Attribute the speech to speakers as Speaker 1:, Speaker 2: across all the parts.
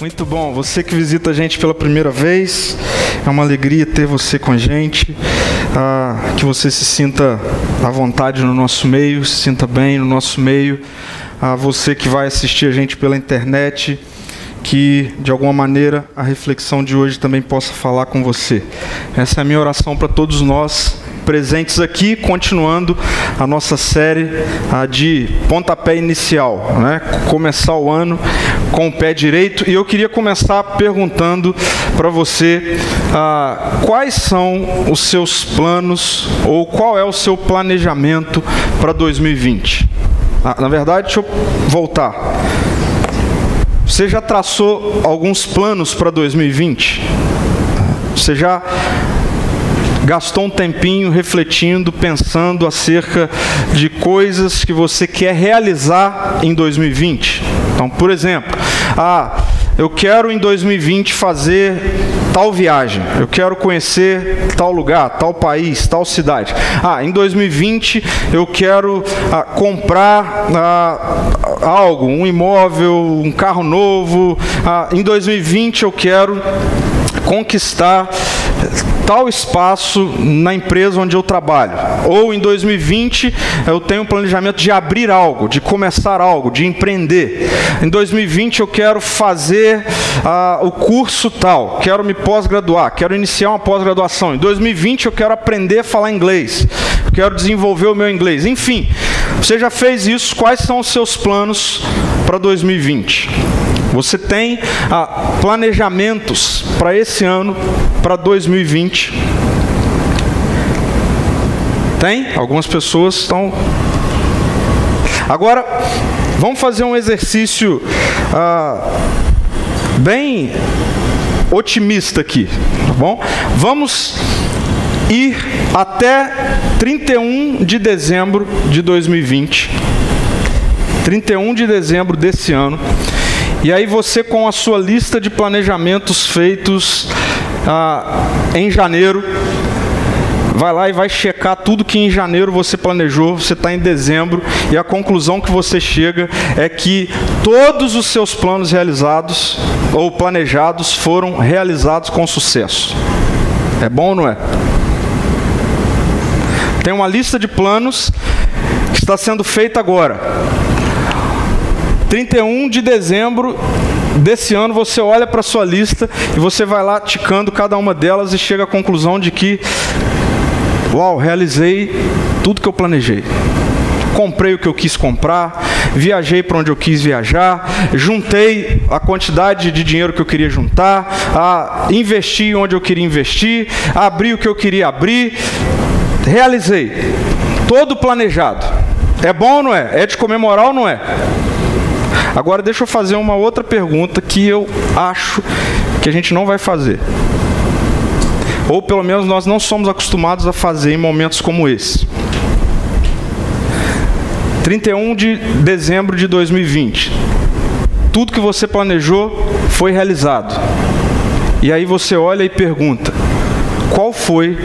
Speaker 1: Muito bom. Você que visita a gente pela primeira vez, é uma alegria ter você com a gente. Ah, que você se sinta à vontade no nosso meio, se sinta bem no nosso meio. A ah, você que vai assistir a gente pela internet, que de alguma maneira a reflexão de hoje também possa falar com você. Essa é a minha oração para todos nós presentes aqui, continuando a nossa série a de pontapé inicial, né? começar o ano com o pé direito. E eu queria começar perguntando para você ah, quais são os seus planos ou qual é o seu planejamento para 2020. Ah, na verdade, deixa eu voltar. Você já traçou alguns planos para 2020? Você já gastou um tempinho refletindo, pensando acerca de coisas que você quer realizar em 2020. Então, por exemplo, ah, eu quero em 2020 fazer tal viagem, eu quero conhecer tal lugar, tal país, tal cidade. Ah, em 2020 eu quero ah, comprar ah, algo, um imóvel, um carro novo. Ah, em 2020 eu quero conquistar tal espaço na empresa onde eu trabalho. Ou em 2020 eu tenho um planejamento de abrir algo, de começar algo, de empreender. Em 2020 eu quero fazer uh, o curso tal, quero me pós-graduar, quero iniciar uma pós-graduação. Em 2020 eu quero aprender a falar inglês, quero desenvolver o meu inglês. Enfim, você já fez isso? Quais são os seus planos para 2020? Você tem ah, planejamentos para esse ano, para 2020? Tem? Algumas pessoas estão. Agora, vamos fazer um exercício ah, bem otimista aqui, tá bom? Vamos ir até 31 de dezembro de 2020. 31 de dezembro desse ano. E aí você com a sua lista de planejamentos feitos ah, em janeiro, vai lá e vai checar tudo que em janeiro você planejou, você está em dezembro, e a conclusão que você chega é que todos os seus planos realizados ou planejados foram realizados com sucesso. É bom ou não é? Tem uma lista de planos que está sendo feita agora. 31 de dezembro desse ano, você olha para sua lista e você vai lá ticando cada uma delas e chega à conclusão de que, uau, realizei tudo que eu planejei. Comprei o que eu quis comprar, viajei para onde eu quis viajar, juntei a quantidade de dinheiro que eu queria juntar, investi onde eu queria investir, abri o que eu queria abrir, realizei. Todo planejado. É bom ou não é? É de comemorar ou não é? Agora deixa eu fazer uma outra pergunta que eu acho que a gente não vai fazer. Ou pelo menos nós não somos acostumados a fazer em momentos como esse. 31 de dezembro de 2020. Tudo que você planejou foi realizado. E aí você olha e pergunta: qual foi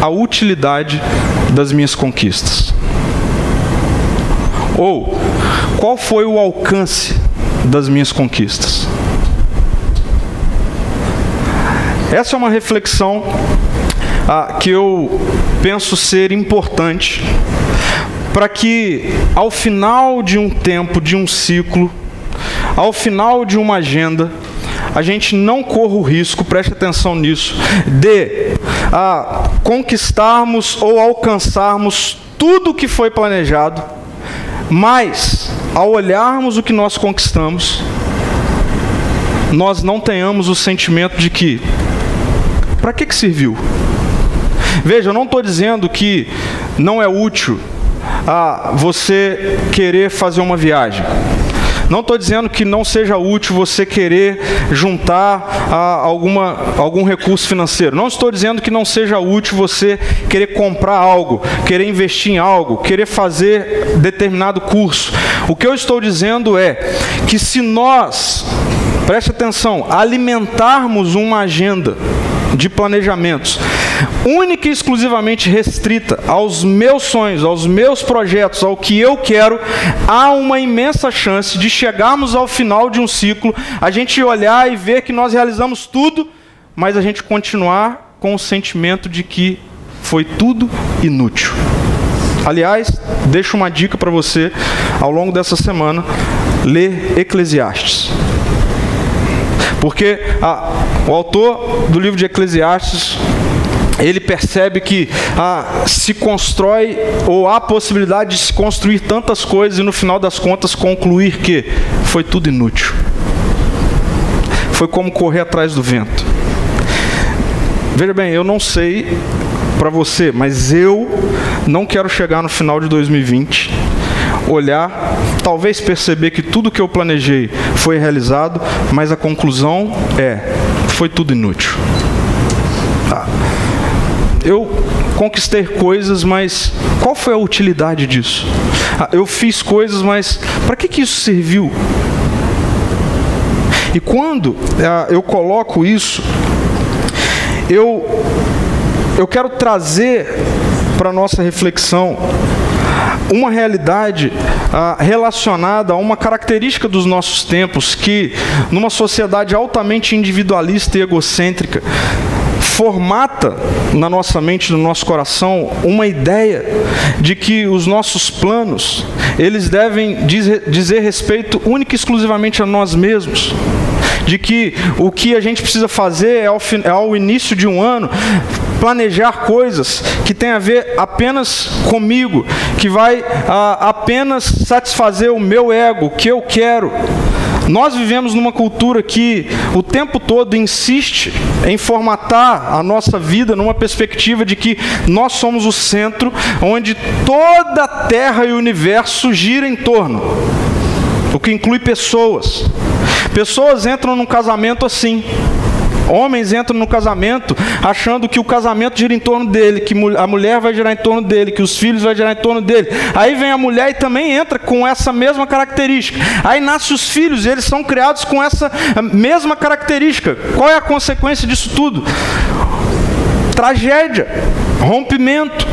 Speaker 1: a utilidade das minhas conquistas? Ou qual foi o alcance das minhas conquistas? Essa é uma reflexão ah, que eu penso ser importante para que, ao final de um tempo, de um ciclo, ao final de uma agenda, a gente não corra o risco, preste atenção nisso, de ah, conquistarmos ou alcançarmos tudo o que foi planejado, mas ao olharmos o que nós conquistamos, nós não tenhamos o sentimento de que para que, que serviu? Veja, eu não estou dizendo que não é útil a você querer fazer uma viagem. Não estou dizendo que não seja útil você querer juntar alguma, algum recurso financeiro. Não estou dizendo que não seja útil você querer comprar algo, querer investir em algo, querer fazer determinado curso. O que eu estou dizendo é que se nós, preste atenção, alimentarmos uma agenda de planejamentos única e exclusivamente restrita aos meus sonhos, aos meus projetos, ao que eu quero, há uma imensa chance de chegarmos ao final de um ciclo, a gente olhar e ver que nós realizamos tudo, mas a gente continuar com o sentimento de que foi tudo inútil. Aliás, deixo uma dica para você ao longo dessa semana: ler Eclesiastes. Porque a, o autor do livro de Eclesiastes ele percebe que ah, se constrói ou há possibilidade de se construir tantas coisas e no final das contas concluir que foi tudo inútil. Foi como correr atrás do vento. Veja bem, eu não sei para você, mas eu não quero chegar no final de 2020, olhar, talvez perceber que tudo que eu planejei foi realizado, mas a conclusão é: foi tudo inútil. Eu conquistei coisas, mas qual foi a utilidade disso? Ah, eu fiz coisas, mas para que, que isso serviu? E quando ah, eu coloco isso, eu eu quero trazer para nossa reflexão uma realidade ah, relacionada a uma característica dos nossos tempos que, numa sociedade altamente individualista e egocêntrica, formata na nossa mente, no nosso coração, uma ideia de que os nossos planos, eles devem dizer, respeito única e exclusivamente a nós mesmos de que o que a gente precisa fazer é ao, é ao início de um ano planejar coisas que tem a ver apenas comigo, que vai a, apenas satisfazer o meu ego, o que eu quero. Nós vivemos numa cultura que o tempo todo insiste em formatar a nossa vida numa perspectiva de que nós somos o centro onde toda a terra e o universo gira em torno, o que inclui pessoas. Pessoas entram num casamento assim. Homens entram no casamento achando que o casamento gira em torno dele, que a mulher vai girar em torno dele, que os filhos vão girar em torno dele. Aí vem a mulher e também entra com essa mesma característica. Aí nascem os filhos, e eles são criados com essa mesma característica. Qual é a consequência disso tudo? Tragédia, rompimento.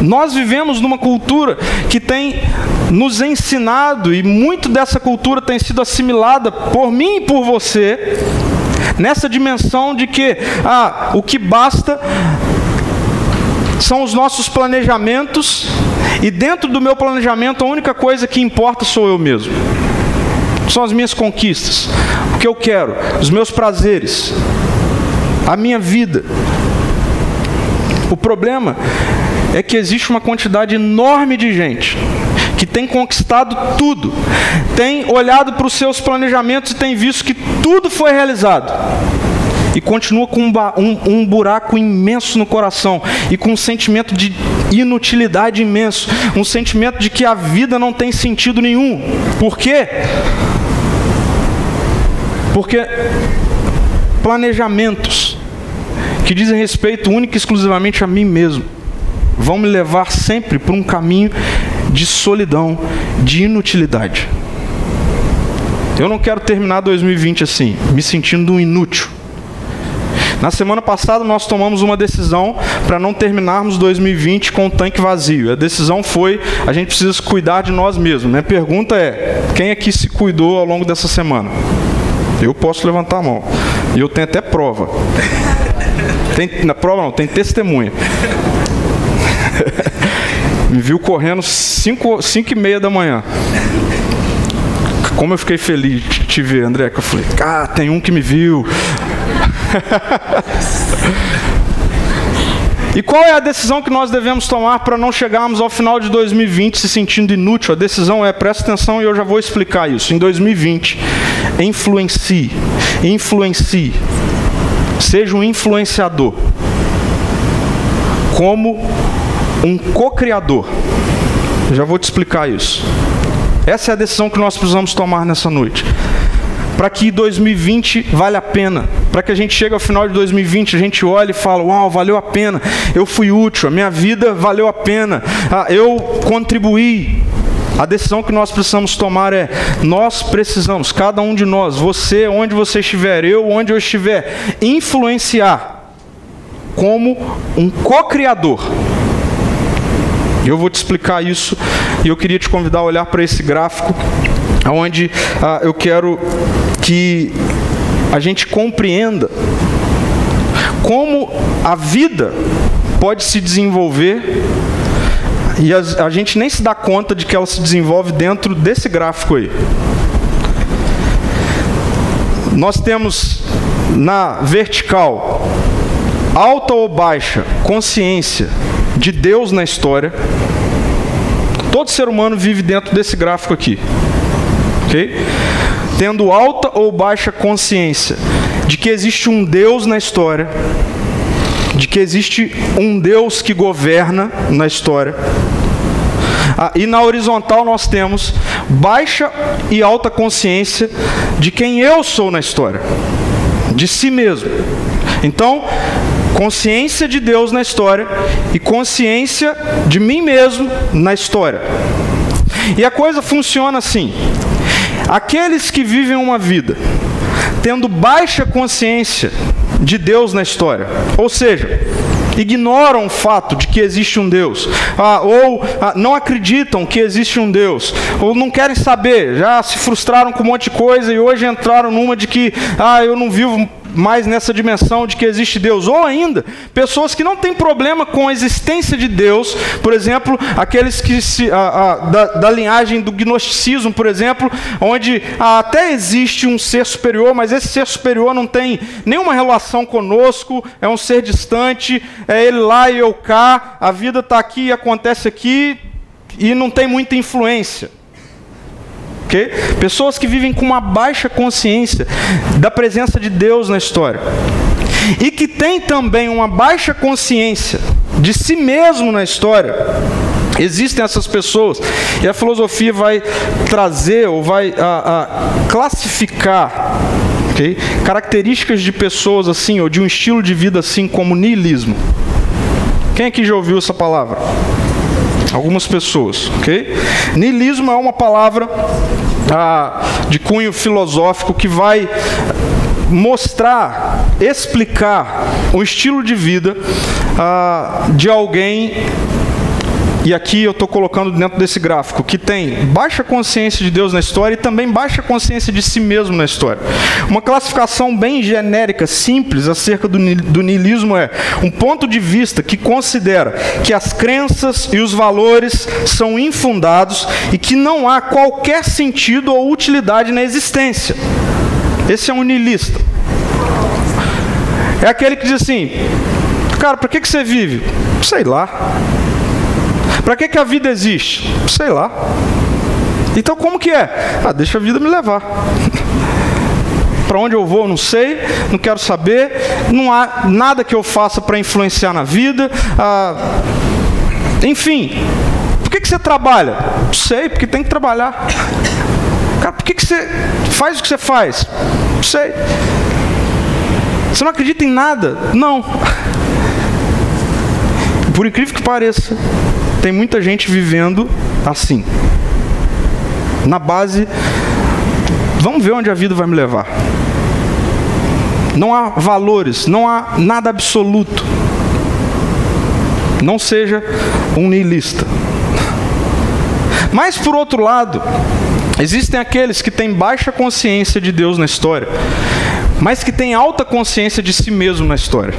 Speaker 1: Nós vivemos numa cultura que tem nos ensinado, e muito dessa cultura tem sido assimilada por mim e por você, nessa dimensão de que ah, o que basta são os nossos planejamentos, e dentro do meu planejamento a única coisa que importa sou eu mesmo. São as minhas conquistas, o que eu quero, os meus prazeres, a minha vida. O problema é que existe uma quantidade enorme de gente que tem conquistado tudo, tem olhado para os seus planejamentos e tem visto que tudo foi realizado. E continua com um, um, um, buraco imenso no coração e com um sentimento de inutilidade imenso, um sentimento de que a vida não tem sentido nenhum. Por quê? Porque planejamentos que dizem respeito única e exclusivamente a mim mesmo vão me levar sempre para um caminho de solidão, de inutilidade. Eu não quero terminar 2020 assim, me sentindo um inútil. Na semana passada nós tomamos uma decisão para não terminarmos 2020 com o tanque vazio. A decisão foi: a gente precisa cuidar de nós mesmos. Minha pergunta é: quem aqui se cuidou ao longo dessa semana? Eu posso levantar a mão. E eu tenho até prova. Tem, na prova não, tem testemunha. Me viu correndo 5 e meia da manhã. Como eu fiquei feliz de te ver, André, que eu falei, ah, tem um que me viu. E qual é a decisão que nós devemos tomar para não chegarmos ao final de 2020 se sentindo inútil? A decisão é, presta atenção e eu já vou explicar isso. Em 2020, influencie, influencie, seja um influenciador. Como um co-criador. Já vou te explicar isso. Essa é a decisão que nós precisamos tomar nessa noite. Para que 2020 vale a pena. Para que a gente chegue ao final de 2020, a gente olhe e fale: Uau, valeu a pena. Eu fui útil, a minha vida valeu a pena. Ah, eu contribuí. A decisão que nós precisamos tomar é: nós precisamos, cada um de nós, você, onde você estiver, eu, onde eu estiver, influenciar como um co-criador. Eu vou te explicar isso e eu queria te convidar a olhar para esse gráfico, onde ah, eu quero que a gente compreenda como a vida pode se desenvolver e a, a gente nem se dá conta de que ela se desenvolve dentro desse gráfico aí. Nós temos na vertical alta ou baixa consciência de Deus na história. Todo ser humano vive dentro desse gráfico aqui. OK? Tendo alta ou baixa consciência de que existe um Deus na história, de que existe um Deus que governa na história. Ah, e na horizontal nós temos baixa e alta consciência de quem eu sou na história, de si mesmo. Então, consciência de Deus na história e consciência de mim mesmo na história. E a coisa funciona assim: aqueles que vivem uma vida tendo baixa consciência de Deus na história, ou seja, ignoram o fato de que existe um Deus, ah, ou ah, não acreditam que existe um Deus, ou não querem saber, já se frustraram com um monte de coisa e hoje entraram numa de que ah, eu não vivo mais nessa dimensão de que existe Deus, ou ainda pessoas que não têm problema com a existência de Deus, por exemplo, aqueles que se, a, a, da, da, linhagem do gnosticismo, por exemplo, onde até existe um ser superior, mas esse ser superior não tem nenhuma relação conosco, é um ser distante, é ele lá e eu cá, a vida está aqui e acontece aqui e não tem muita influência. Pessoas que vivem com uma baixa consciência da presença de Deus na história. E que têm também uma baixa consciência de si mesmo na história. Existem essas pessoas e a filosofia vai trazer ou vai a, a classificar okay? características de pessoas assim ou de um estilo de vida assim como niilismo. Quem aqui já ouviu essa palavra? Algumas pessoas, ok? Niilismo é uma palavra ah, de cunho filosófico que vai mostrar, explicar o estilo de vida ah, de alguém e aqui eu estou colocando dentro desse gráfico, que tem baixa consciência de Deus na história e também baixa consciência de si mesmo na história. Uma classificação bem genérica, simples, acerca do, niilismo é um ponto de vista que considera que as crenças e os valores são infundados e que não há qualquer sentido ou utilidade na existência. Esse é um niilista. É aquele que diz assim: Cara, para que, que você vive? Sei lá. Para que, que a vida existe? Sei lá. Então como que é? Ah, deixa a vida me levar. para onde eu vou, não sei, não quero saber, não há nada que eu faça para influenciar na vida. Ah, enfim, por que, que você trabalha? Não sei, porque tem que trabalhar. Cara, por que, que você faz o que você faz? Não sei. Você não acredita em nada? Não. Por incrível que pareça, tem muita gente vivendo assim. Na base, vamos ver onde a vida vai me levar. Não há valores, não há nada absoluto. Não seja um niilista. Mas por outro lado, existem aqueles que têm baixa consciência de Deus na história, mas que têm alta consciência de si mesmo na história.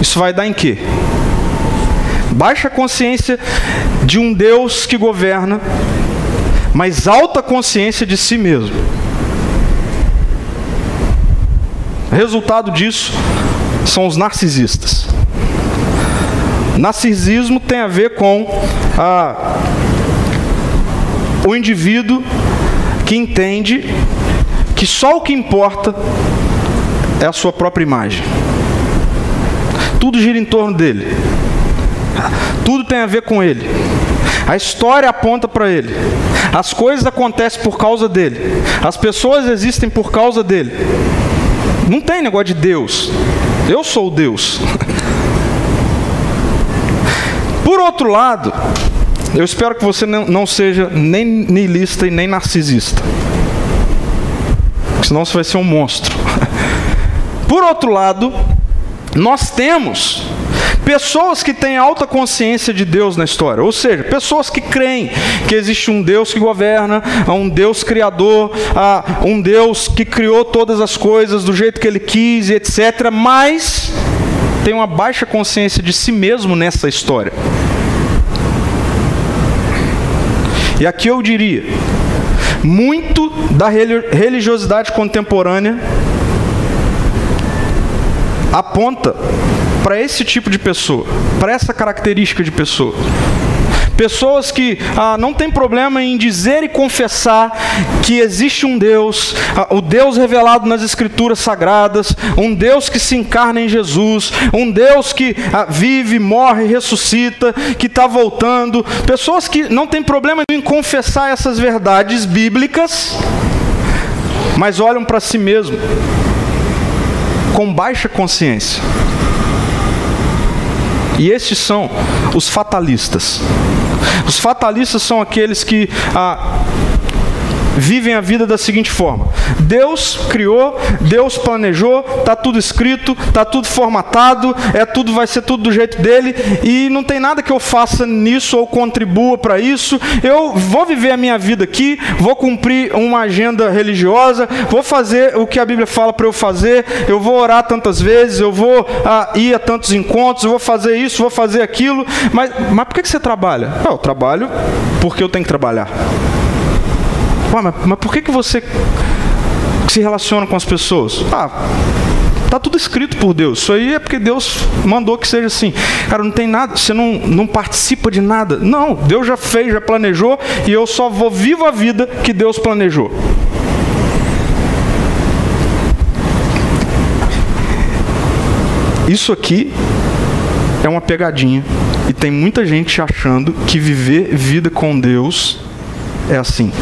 Speaker 1: Isso vai dar em quê? Baixa consciência de um Deus que governa, mas alta consciência de si mesmo. Resultado disso são os narcisistas. Narcisismo tem a ver com ah, o indivíduo que entende que só o que importa é a sua própria imagem. Tudo gira em torno dele. Tudo tem a ver com ele. A história aponta para ele. As coisas acontecem por causa dele. As pessoas existem por causa dele. Não tem negócio de Deus. Eu sou Deus. Por outro lado, eu espero que você não seja nem niilista e nem narcisista. Senão você vai ser um monstro. Por outro lado, nós temos pessoas que têm alta consciência de Deus na história, ou seja, pessoas que creem que existe um Deus que governa, um Deus criador, um Deus que criou todas as coisas do jeito que Ele quis, etc. Mas tem uma baixa consciência de si mesmo nessa história. E aqui eu diria, muito da religiosidade contemporânea aponta para esse tipo de pessoa, para essa característica de pessoa. Pessoas que ah, não tem problema em dizer e confessar que existe um Deus, ah, o Deus revelado nas Escrituras Sagradas, um Deus que se encarna em Jesus, um Deus que ah, vive, morre, ressuscita, que está voltando. Pessoas que não tem problema em confessar essas verdades bíblicas, mas olham para si mesmo com baixa consciência. E estes são os fatalistas. Os fatalistas são aqueles que ah, vivem a vida da seguinte forma: Deus criou, Deus planejou, tá tudo escrito, tá tudo formatado, é tudo vai ser tudo do jeito dele e não tem nada que eu faça nisso ou contribua para isso. Eu vou viver a minha vida aqui, vou cumprir uma agenda religiosa, vou fazer o que a Bíblia fala para eu fazer, eu vou orar tantas vezes, eu vou ah, ir a tantos encontros, eu vou fazer isso, vou fazer aquilo. Mas, mas por que você trabalha? Ah, eu trabalho porque eu tenho que trabalhar. Mas, mas por que, que você se relaciona com as pessoas? Ah, Está tudo escrito por Deus. Isso aí é porque Deus mandou que seja assim. Cara, não tem nada, você não, não participa de nada. Não, Deus já fez, já planejou, e eu só vou vivo a vida que Deus planejou. Isso aqui é uma pegadinha. E tem muita gente achando que viver vida com Deus é assim.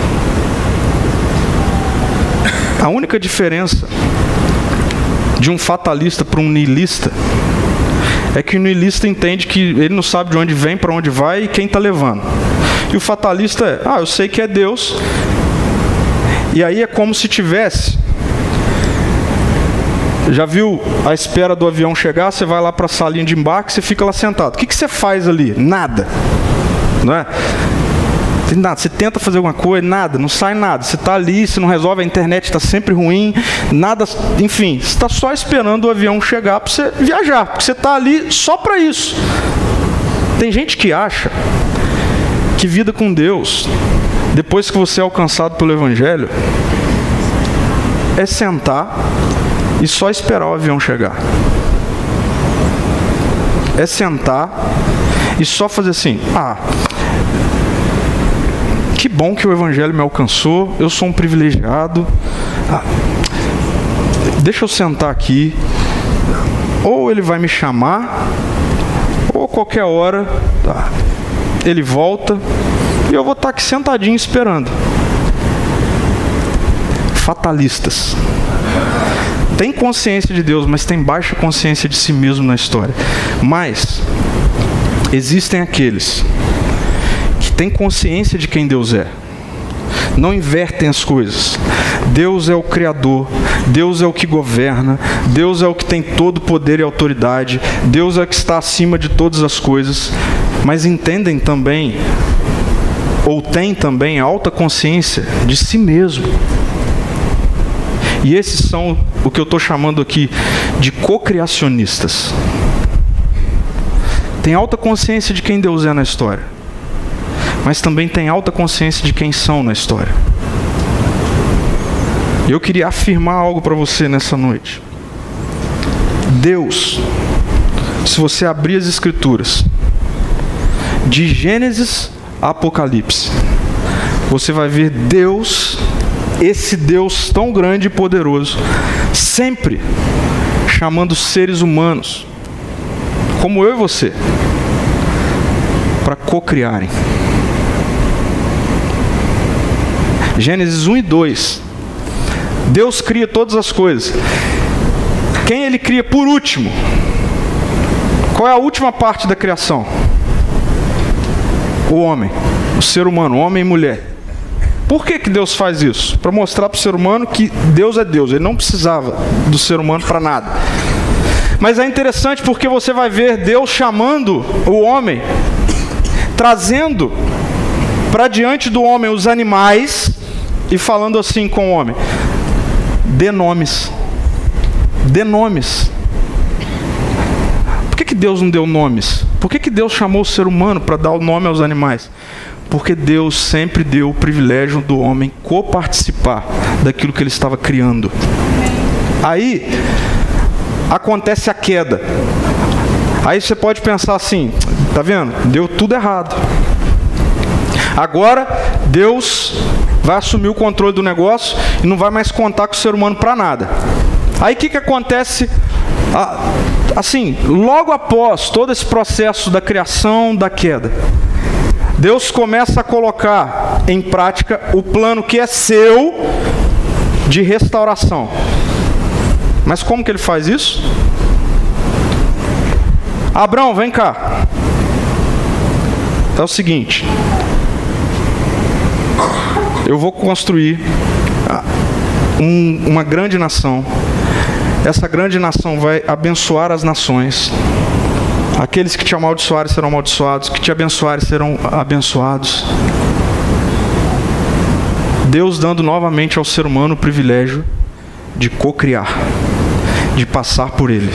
Speaker 1: A única diferença de um fatalista para um niilista é que o niilista entende que ele não sabe de onde vem, para onde vai e quem está levando. E o fatalista é, ah, eu sei que é Deus. E aí é como se tivesse. Já viu a espera do avião chegar? Você vai lá para a salinha de embarque, você fica lá sentado. O que, que você faz ali? Nada. Não é? Nada, você tenta fazer alguma coisa, nada, não sai nada. Você está ali, você não resolve, a internet está sempre ruim, nada, enfim, você está só esperando o avião chegar para você viajar, porque você está ali só para isso. Tem gente que acha que vida com Deus, depois que você é alcançado pelo Evangelho, é sentar e só esperar o avião chegar. É sentar e só fazer assim: ah, que bom que o Evangelho me alcançou, eu sou um privilegiado. Ah, deixa eu sentar aqui. Ou ele vai me chamar, ou qualquer hora tá, ele volta e eu vou estar aqui sentadinho esperando. Fatalistas. Tem consciência de Deus, mas tem baixa consciência de si mesmo na história. Mas existem aqueles têm consciência de quem Deus é. Não invertem as coisas. Deus é o Criador, Deus é o que governa, Deus é o que tem todo poder e autoridade, Deus é o que está acima de todas as coisas, mas entendem também, ou têm também alta consciência de si mesmo. E esses são o que eu estou chamando aqui de cocriacionistas. Tem alta consciência de quem Deus é na história mas também tem alta consciência de quem são na história. Eu queria afirmar algo para você nessa noite. Deus, se você abrir as Escrituras, de Gênesis a Apocalipse, você vai ver Deus, esse Deus tão grande e poderoso, sempre chamando seres humanos, como eu e você, para cocriarem. Gênesis 1 e 2. Deus cria todas as coisas. Quem ele cria por último? Qual é a última parte da criação? O homem, o ser humano, homem e mulher. Por que, que Deus faz isso? Para mostrar para o ser humano que Deus é Deus, ele não precisava do ser humano para nada. Mas é interessante porque você vai ver Deus chamando o homem, trazendo para diante do homem os animais e falando assim com o homem: dê nomes, dê nomes. Por que, que Deus não deu nomes? Por que, que Deus chamou o ser humano para dar o nome aos animais? Porque Deus sempre deu o privilégio do homem coparticipar daquilo que ele estava criando. Aí acontece a queda. Aí você pode pensar assim, tá vendo? Deu tudo errado. Agora Deus vai assumir o controle do negócio e não vai mais contar com o ser humano para nada. Aí o que, que acontece? Assim, logo após todo esse processo da criação, da queda, Deus começa a colocar em prática o plano que é seu de restauração. Mas como que ele faz isso? Abraão, vem cá. É o seguinte: eu vou construir ah, um, uma grande nação. Essa grande nação vai abençoar as nações. Aqueles que te amaldiçoarem serão amaldiçoados, que te abençoarem serão abençoados. Deus dando novamente ao ser humano o privilégio de cocriar, de passar por ele.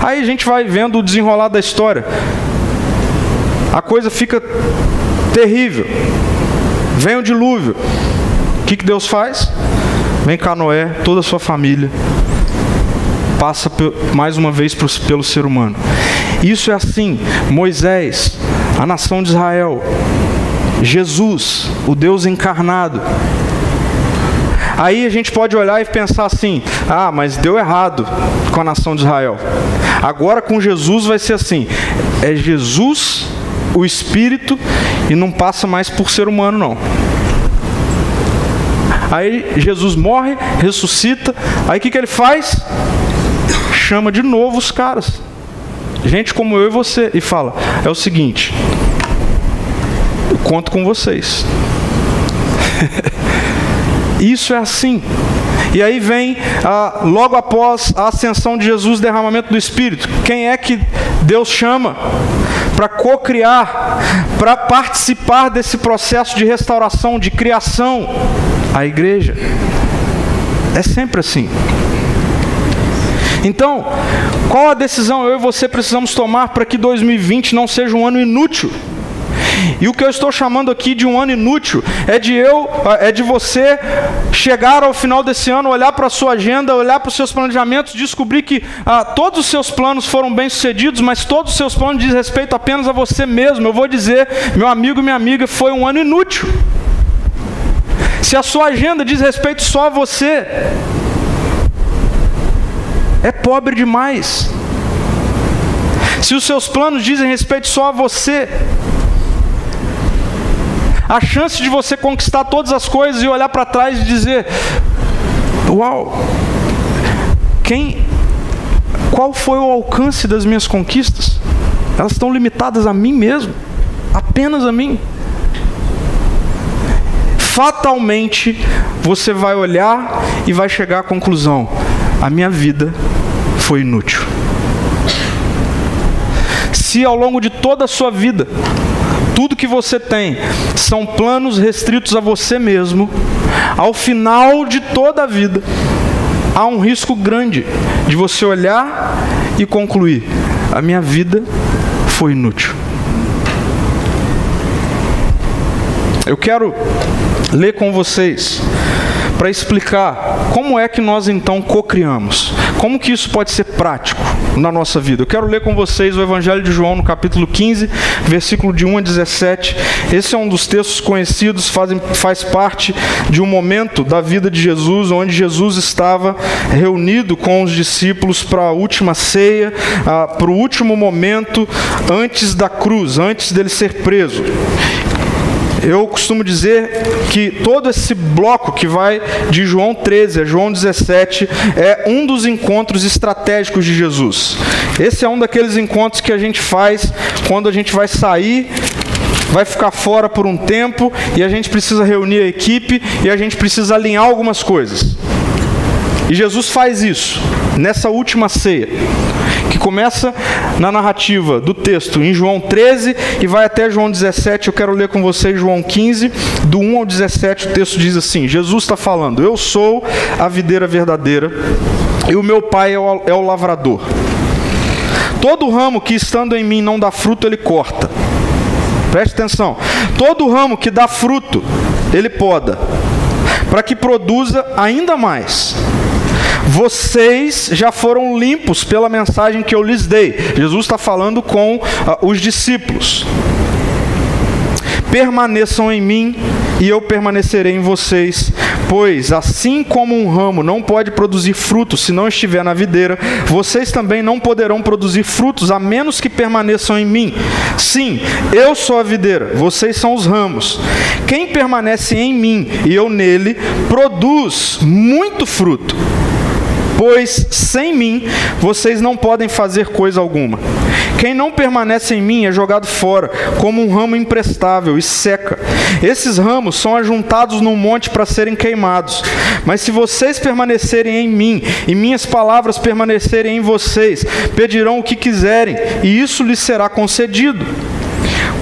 Speaker 1: Aí a gente vai vendo o desenrolar da história. A coisa fica terrível. Vem o dilúvio. O que, que Deus faz? Vem cá Noé, toda a sua família, passa mais uma vez pelo ser humano. Isso é assim. Moisés, a nação de Israel, Jesus, o Deus encarnado. Aí a gente pode olhar e pensar assim: ah, mas deu errado com a nação de Israel. Agora com Jesus vai ser assim: é Jesus, o Espírito, e não passa mais por ser humano, não. Aí Jesus morre, ressuscita. Aí o que, que ele faz? chama de novo os caras, gente como eu e você, e fala: é o seguinte, eu conto com vocês. Isso é assim. E aí vem, ah, logo após a ascensão de Jesus, derramamento do Espírito. Quem é que Deus chama para co-criar, para participar desse processo de restauração, de criação? A igreja. É sempre assim. Então, qual a decisão eu e você precisamos tomar para que 2020 não seja um ano inútil? E o que eu estou chamando aqui de um ano inútil é de eu, é de você chegar ao final desse ano, olhar para a sua agenda, olhar para os seus planejamentos, descobrir que ah, todos os seus planos foram bem sucedidos, mas todos os seus planos diz respeito apenas a você mesmo. Eu vou dizer, meu amigo, minha amiga, foi um ano inútil. Se a sua agenda diz respeito só a você, é pobre demais. Se os seus planos dizem respeito só a você, a chance de você conquistar todas as coisas e olhar para trás e dizer: Uau, quem, qual foi o alcance das minhas conquistas? Elas estão limitadas a mim mesmo, apenas a mim. Fatalmente você vai olhar e vai chegar à conclusão: a minha vida foi inútil. Se ao longo de toda a sua vida, tudo que você tem são planos restritos a você mesmo, ao final de toda a vida, há um risco grande de você olhar e concluir: a minha vida foi inútil. Eu quero ler com vocês para explicar como é que nós então cocriamos. Como que isso pode ser prático na nossa vida? Eu quero ler com vocês o Evangelho de João no capítulo 15, versículo de 1 a 17. Esse é um dos textos conhecidos, faz, faz parte de um momento da vida de Jesus, onde Jesus estava reunido com os discípulos para a última ceia, ah, para o último momento antes da cruz, antes dele ser preso. Eu costumo dizer que todo esse bloco que vai de João 13 a João 17 é um dos encontros estratégicos de Jesus. Esse é um daqueles encontros que a gente faz quando a gente vai sair vai ficar fora por um tempo e a gente precisa reunir a equipe e a gente precisa alinhar algumas coisas. E Jesus faz isso nessa última ceia, começa na narrativa do texto em João 13 e vai até João 17. Eu quero ler com vocês João 15, do 1 ao 17. O texto diz assim: Jesus está falando, Eu sou a videira verdadeira e o meu pai é o, é o lavrador. Todo ramo que estando em mim não dá fruto, ele corta. Preste atenção. Todo ramo que dá fruto, ele poda, para que produza ainda mais. Vocês já foram limpos pela mensagem que eu lhes dei. Jesus está falando com uh, os discípulos. Permaneçam em mim e eu permanecerei em vocês. Pois, assim como um ramo não pode produzir frutos se não estiver na videira, vocês também não poderão produzir frutos a menos que permaneçam em mim. Sim, eu sou a videira, vocês são os ramos. Quem permanece em mim e eu nele, produz muito fruto pois sem mim vocês não podem fazer coisa alguma. Quem não permanece em mim é jogado fora, como um ramo imprestável e seca. Esses ramos são ajuntados num monte para serem queimados. Mas se vocês permanecerem em mim e minhas palavras permanecerem em vocês, pedirão o que quiserem, e isso lhes será concedido.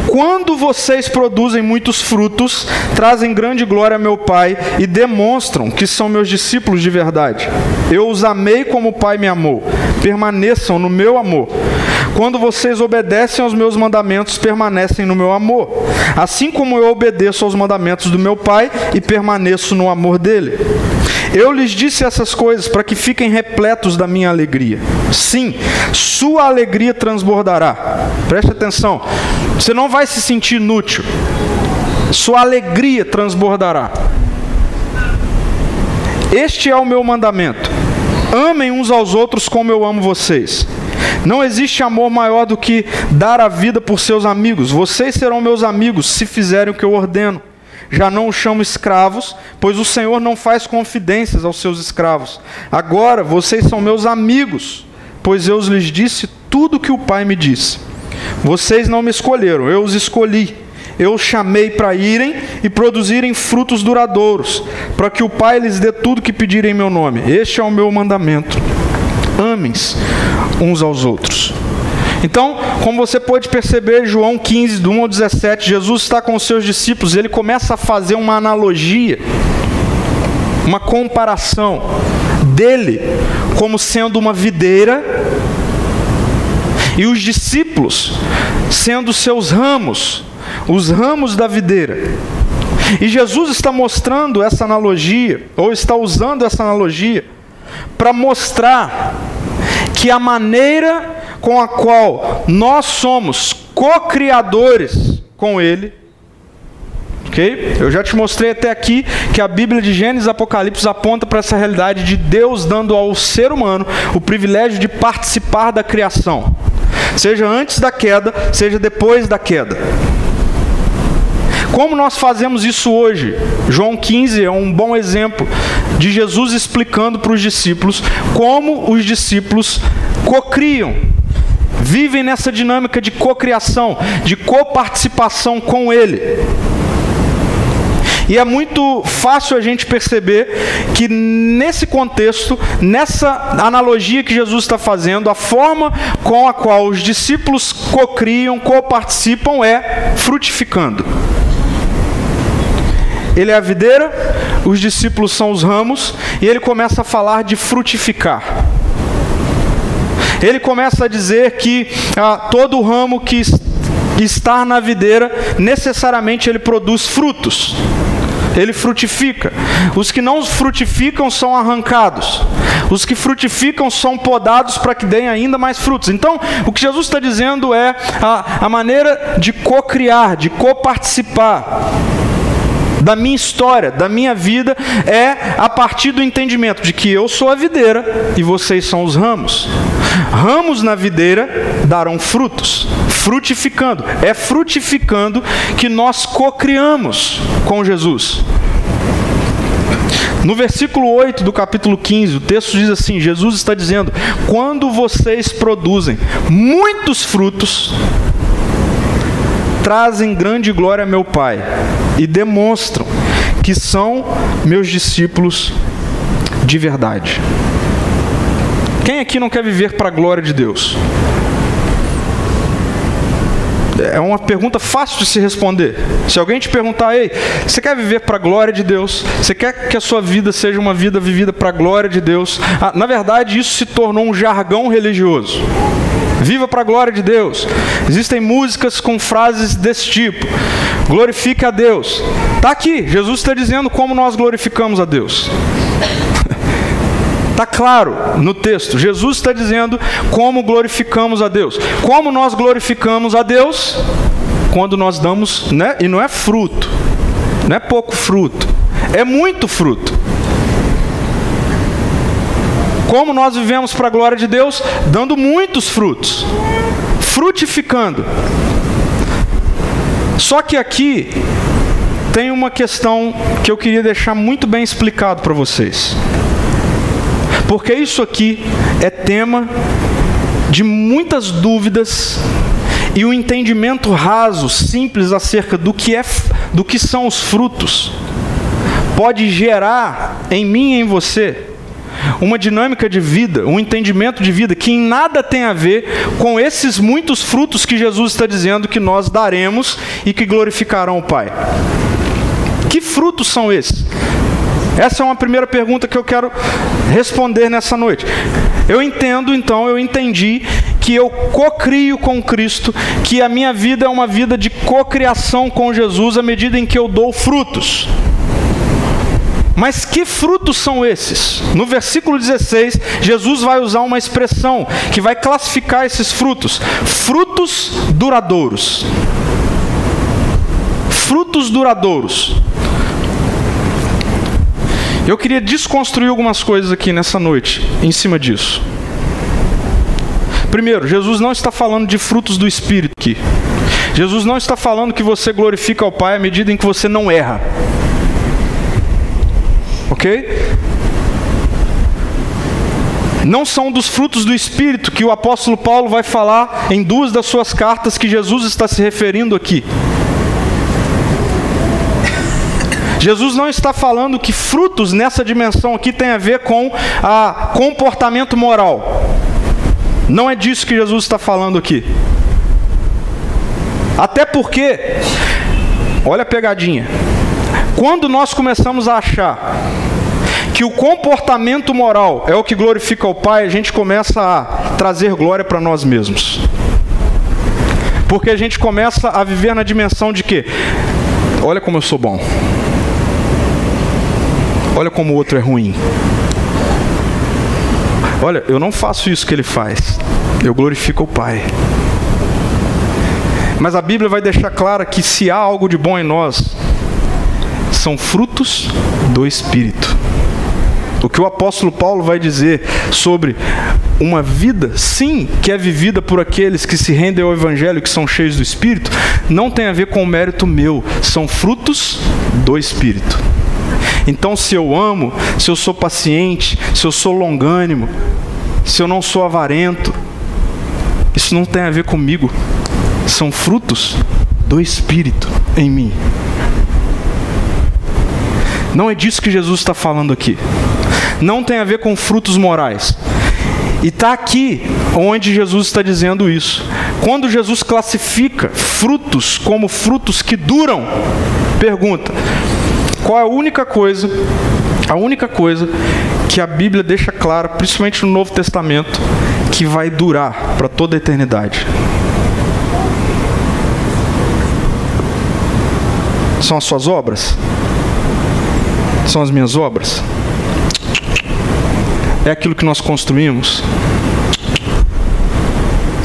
Speaker 1: Quando vocês produzem muitos frutos, trazem grande glória a meu Pai e demonstram que são meus discípulos de verdade. Eu os amei como o Pai me amou. Permaneçam no meu amor. Quando vocês obedecem aos meus mandamentos, permanecem no meu amor. Assim como eu obedeço aos mandamentos do meu Pai e permaneço no amor dele. Eu lhes disse essas coisas para que fiquem repletos da minha alegria. Sim, sua alegria transbordará. Preste atenção. Você não vai se sentir inútil. Sua alegria transbordará. Este é o meu mandamento. Amem uns aos outros como eu amo vocês. Não existe amor maior do que dar a vida por seus amigos. Vocês serão meus amigos se fizerem o que eu ordeno. Já não os chamo escravos, pois o Senhor não faz confidências aos seus escravos. Agora vocês são meus amigos, pois eu lhes disse tudo o que o Pai me disse. Vocês não me escolheram, eu os escolhi. Eu os chamei para irem e produzirem frutos duradouros, para que o Pai lhes dê tudo que pedirem em meu nome. Este é o meu mandamento. Amem-se uns aos outros. Então, como você pode perceber, João 15, do 1 ao 17, Jesus está com os seus discípulos ele começa a fazer uma analogia, uma comparação dele como sendo uma videira e os discípulos sendo seus ramos, os ramos da videira. E Jesus está mostrando essa analogia, ou está usando essa analogia, para mostrar que a maneira com a qual nós somos co-criadores com Ele. Ok? Eu já te mostrei até aqui que a Bíblia de Gênesis e Apocalipse aponta para essa realidade de Deus dando ao ser humano o privilégio de participar da criação, seja antes da queda, seja depois da queda. Como nós fazemos isso hoje? João 15 é um bom exemplo de Jesus explicando para os discípulos como os discípulos cocriam vivem nessa dinâmica de cocriação, de coparticipação com Ele. E é muito fácil a gente perceber que nesse contexto, nessa analogia que Jesus está fazendo, a forma com a qual os discípulos cocriam, coparticipam é frutificando. Ele é a videira, os discípulos são os ramos, e ele começa a falar de frutificar. Ele começa a dizer que ah, todo ramo que está na videira, necessariamente ele produz frutos. Ele frutifica. Os que não frutificam são arrancados. Os que frutificam são podados para que deem ainda mais frutos. Então, o que Jesus está dizendo é a, a maneira de co-criar, de co-participar da minha história, da minha vida, é a partir do entendimento de que eu sou a videira e vocês são os ramos. Ramos na videira darão frutos, frutificando. É frutificando que nós cocriamos com Jesus. No versículo 8 do capítulo 15, o texto diz assim: Jesus está dizendo: Quando vocês produzem muitos frutos, trazem grande glória a meu Pai e demonstram que são meus discípulos de verdade. Quem aqui não quer viver para a glória de Deus? É uma pergunta fácil de se responder. Se alguém te perguntar, ei, você quer viver para a glória de Deus? Você quer que a sua vida seja uma vida vivida para a glória de Deus? Ah, na verdade, isso se tornou um jargão religioso. Viva para a glória de Deus. Existem músicas com frases desse tipo. Glorifique a Deus. Está aqui, Jesus está dizendo como nós glorificamos a Deus. Está claro no texto. Jesus está dizendo como glorificamos a Deus. Como nós glorificamos a Deus? Quando nós damos, né? E não é fruto, não é pouco fruto, é muito fruto. Como nós vivemos para a glória de Deus? Dando muitos frutos, frutificando. Só que aqui tem uma questão que eu queria deixar muito bem explicado para vocês. Porque isso aqui é tema de muitas dúvidas e um entendimento raso, simples acerca do que, é, do que são os frutos, pode gerar em mim e em você uma dinâmica de vida, um entendimento de vida que em nada tem a ver com esses muitos frutos que Jesus está dizendo que nós daremos e que glorificarão o Pai. Que frutos são esses? Essa é uma primeira pergunta que eu quero responder nessa noite. Eu entendo, então, eu entendi que eu cocrio com Cristo, que a minha vida é uma vida de cocriação com Jesus à medida em que eu dou frutos. Mas que frutos são esses? No versículo 16, Jesus vai usar uma expressão que vai classificar esses frutos: frutos duradouros. Frutos duradouros. Eu queria desconstruir algumas coisas aqui nessa noite, em cima disso. Primeiro, Jesus não está falando de frutos do Espírito aqui. Jesus não está falando que você glorifica ao Pai à medida em que você não erra. Ok? Não são dos frutos do Espírito que o apóstolo Paulo vai falar em duas das suas cartas que Jesus está se referindo aqui. Jesus não está falando que frutos nessa dimensão aqui tem a ver com a comportamento moral. Não é disso que Jesus está falando aqui. Até porque, olha a pegadinha. Quando nós começamos a achar que o comportamento moral é o que glorifica o Pai, a gente começa a trazer glória para nós mesmos. Porque a gente começa a viver na dimensão de que, olha como eu sou bom. Olha como o outro é ruim. Olha, eu não faço isso que ele faz. Eu glorifico o Pai. Mas a Bíblia vai deixar clara que se há algo de bom em nós, são frutos do Espírito. O que o apóstolo Paulo vai dizer sobre uma vida, sim, que é vivida por aqueles que se rendem ao Evangelho, que são cheios do Espírito, não tem a ver com o mérito meu, são frutos do Espírito. Então, se eu amo, se eu sou paciente, se eu sou longânimo, se eu não sou avarento, isso não tem a ver comigo. São frutos do Espírito em mim. Não é disso que Jesus está falando aqui. Não tem a ver com frutos morais. E está aqui onde Jesus está dizendo isso. Quando Jesus classifica frutos como frutos que duram, pergunta: qual é a única coisa, a única coisa que a Bíblia deixa clara, principalmente no Novo Testamento, que vai durar para toda a eternidade? São as suas obras? São as minhas obras? É aquilo que nós construímos?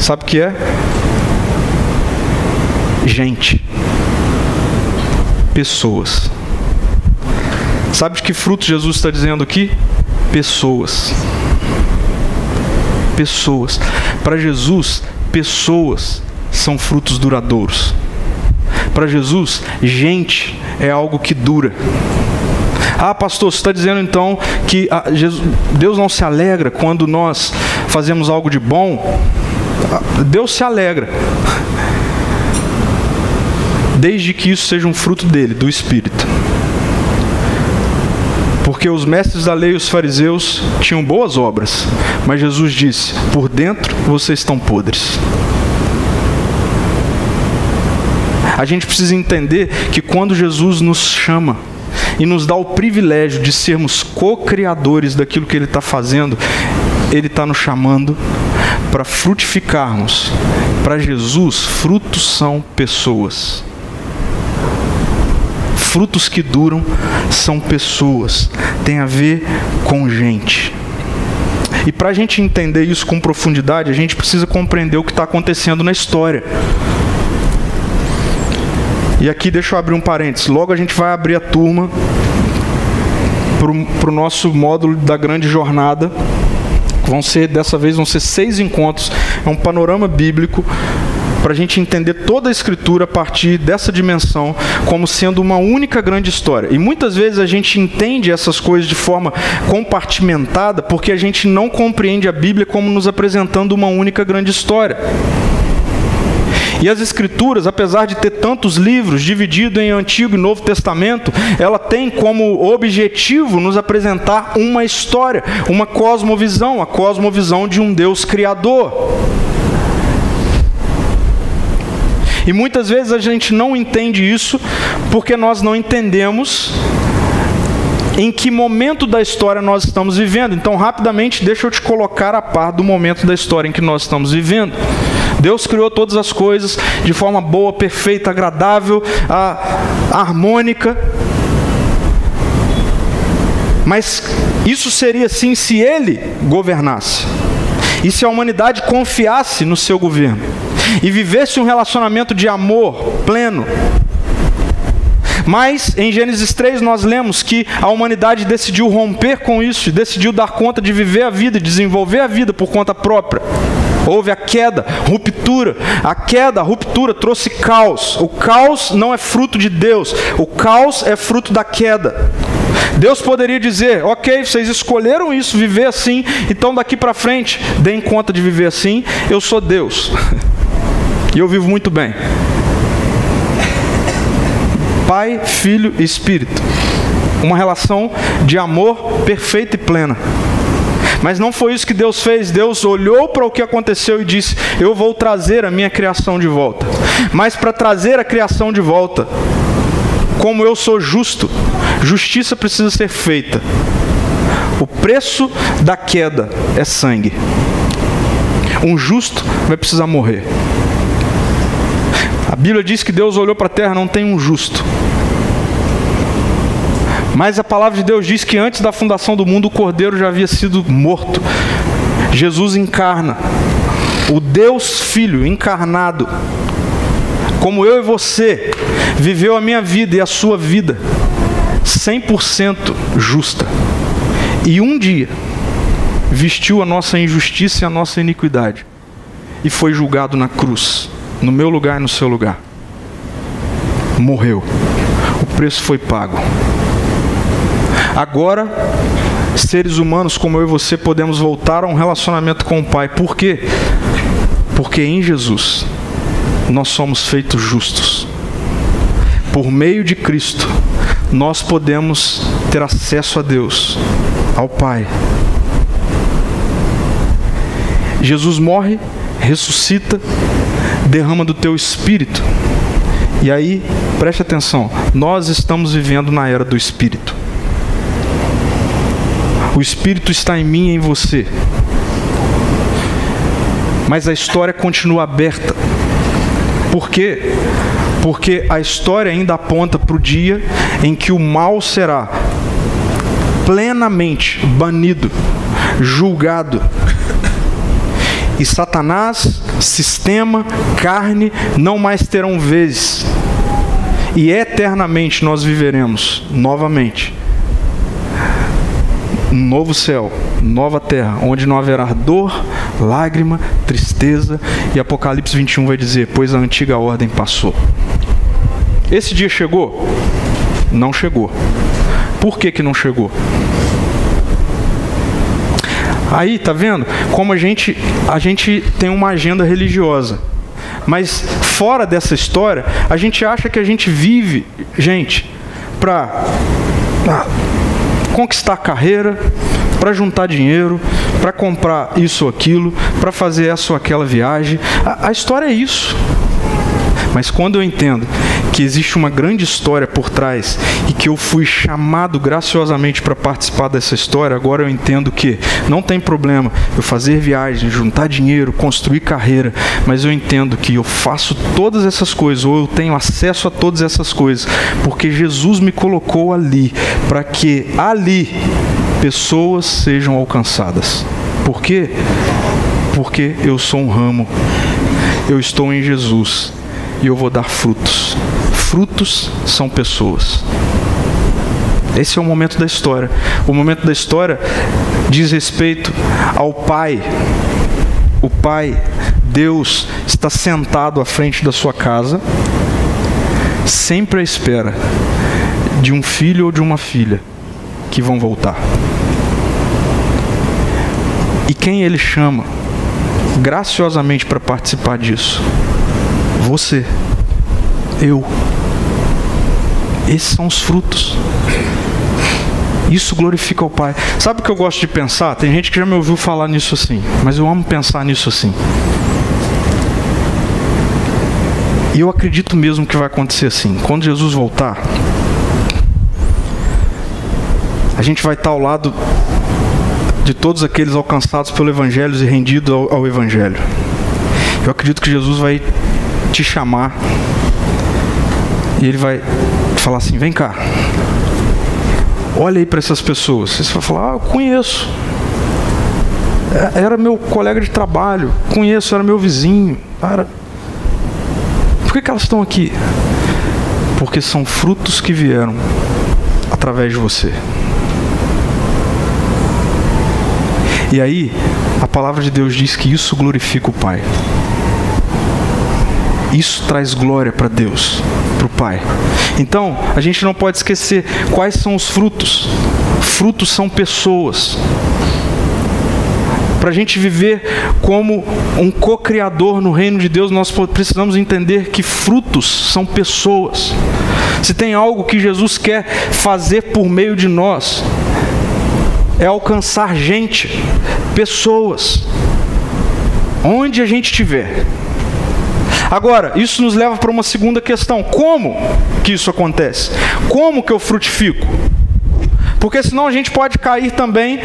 Speaker 1: Sabe o que é? Gente. Pessoas. Sabe de que fruto Jesus está dizendo aqui? Pessoas. Pessoas. Para Jesus, pessoas são frutos duradouros. Para Jesus, gente é algo que dura. Ah, pastor, você está dizendo então que ah, Jesus, Deus não se alegra quando nós fazemos algo de bom? Ah, Deus se alegra. desde que isso seja um fruto dele, do Espírito. Porque os mestres da lei e os fariseus tinham boas obras, mas Jesus disse: por dentro vocês estão podres. A gente precisa entender que quando Jesus nos chama e nos dá o privilégio de sermos co-criadores daquilo que Ele está fazendo, Ele está nos chamando para frutificarmos. Para Jesus, frutos são pessoas frutos que duram são pessoas, tem a ver com gente. E para a gente entender isso com profundidade, a gente precisa compreender o que está acontecendo na história. E aqui deixa eu abrir um parênteses. Logo a gente vai abrir a turma para o nosso módulo da grande jornada. Vão ser, dessa vez, vão ser seis encontros. É um panorama bíblico para a gente entender toda a Escritura a partir dessa dimensão como sendo uma única grande história. E muitas vezes a gente entende essas coisas de forma compartimentada porque a gente não compreende a Bíblia como nos apresentando uma única grande história. E as Escrituras, apesar de ter tantos livros divididos em Antigo e Novo Testamento, ela tem como objetivo nos apresentar uma história, uma cosmovisão, a cosmovisão de um Deus criador. E muitas vezes a gente não entende isso porque nós não entendemos em que momento da história nós estamos vivendo. Então, rapidamente, deixa eu te colocar a par do momento da história em que nós estamos vivendo. Deus criou todas as coisas de forma boa, perfeita, agradável, harmônica. Mas isso seria assim se ele governasse. E se a humanidade confiasse no seu governo e vivesse um relacionamento de amor pleno. Mas em Gênesis 3 nós lemos que a humanidade decidiu romper com isso, decidiu dar conta de viver a vida, desenvolver a vida por conta própria. Houve a queda, ruptura. A queda, a ruptura trouxe caos. O caos não é fruto de Deus, o caos é fruto da queda. Deus poderia dizer: ok, vocês escolheram isso, viver assim, então daqui para frente, deem conta de viver assim, eu sou Deus. e eu vivo muito bem. Pai, Filho e Espírito. Uma relação de amor perfeita e plena. Mas não foi isso que Deus fez. Deus olhou para o que aconteceu e disse: Eu vou trazer a minha criação de volta. Mas para trazer a criação de volta, como eu sou justo, justiça precisa ser feita. O preço da queda é sangue. Um justo vai precisar morrer. A Bíblia diz que Deus olhou para a terra, não tem um justo. Mas a palavra de Deus diz que antes da fundação do mundo o cordeiro já havia sido morto. Jesus encarna. O Deus Filho encarnado, como eu e você, viveu a minha vida e a sua vida 100% justa. E um dia vestiu a nossa injustiça e a nossa iniquidade e foi julgado na cruz, no meu lugar e no seu lugar. Morreu. O preço foi pago. Agora, seres humanos como eu e você podemos voltar a um relacionamento com o Pai. Por quê? Porque em Jesus nós somos feitos justos. Por meio de Cristo, nós podemos ter acesso a Deus, ao Pai. Jesus morre, ressuscita, derrama do teu espírito. E aí, preste atenção, nós estamos vivendo na era do espírito. O Espírito está em mim e em você. Mas a história continua aberta. Por quê? Porque a história ainda aponta para o dia em que o mal será plenamente banido, julgado. E Satanás, sistema, carne não mais terão vez. E eternamente nós viveremos novamente um novo céu, nova terra, onde não haverá dor, lágrima, tristeza, e Apocalipse 21 vai dizer: Pois a antiga ordem passou. Esse dia chegou? Não chegou. Por que, que não chegou? Aí, tá vendo? Como a gente, a gente tem uma agenda religiosa. Mas fora dessa história, a gente acha que a gente vive, gente, para conquistar carreira, para juntar dinheiro, para comprar isso ou aquilo, para fazer essa ou aquela viagem. A, a história é isso. Mas quando eu entendo que existe uma grande história por trás e que eu fui chamado graciosamente para participar dessa história, agora eu entendo que não tem problema eu fazer viagens, juntar dinheiro, construir carreira, mas eu entendo que eu faço todas essas coisas, ou eu tenho acesso a todas essas coisas, porque Jesus me colocou ali para que ali pessoas sejam alcançadas. Por quê? Porque eu sou um ramo, eu estou em Jesus e eu vou dar frutos. Frutos são pessoas. Esse é o momento da história. O momento da história diz respeito ao Pai. O Pai, Deus, está sentado à frente da sua casa, sempre à espera de um filho ou de uma filha que vão voltar. E quem ele chama graciosamente para participar disso? Você, eu. Esses são os frutos. Isso glorifica o Pai. Sabe o que eu gosto de pensar? Tem gente que já me ouviu falar nisso assim, mas eu amo pensar nisso assim. E eu acredito mesmo que vai acontecer assim. Quando Jesus voltar, a gente vai estar ao lado de todos aqueles alcançados pelo Evangelho e rendidos ao, ao Evangelho. Eu acredito que Jesus vai te chamar e ele vai falar assim: vem cá, olha aí para essas pessoas. Você vai falar: ah, eu conheço. Era meu colega de trabalho, conheço, era meu vizinho. Era... Por que, que elas estão aqui? Porque são frutos que vieram através de você. E aí, a palavra de Deus diz que isso glorifica o Pai. Isso traz glória para Deus, para o Pai. Então, a gente não pode esquecer quais são os frutos. Frutos são pessoas. Para a gente viver como um co-criador no reino de Deus, nós precisamos entender que frutos são pessoas. Se tem algo que Jesus quer fazer por meio de nós, é alcançar gente, pessoas, onde a gente estiver. Agora, isso nos leva para uma segunda questão: como que isso acontece? Como que eu frutifico? Porque senão a gente pode cair também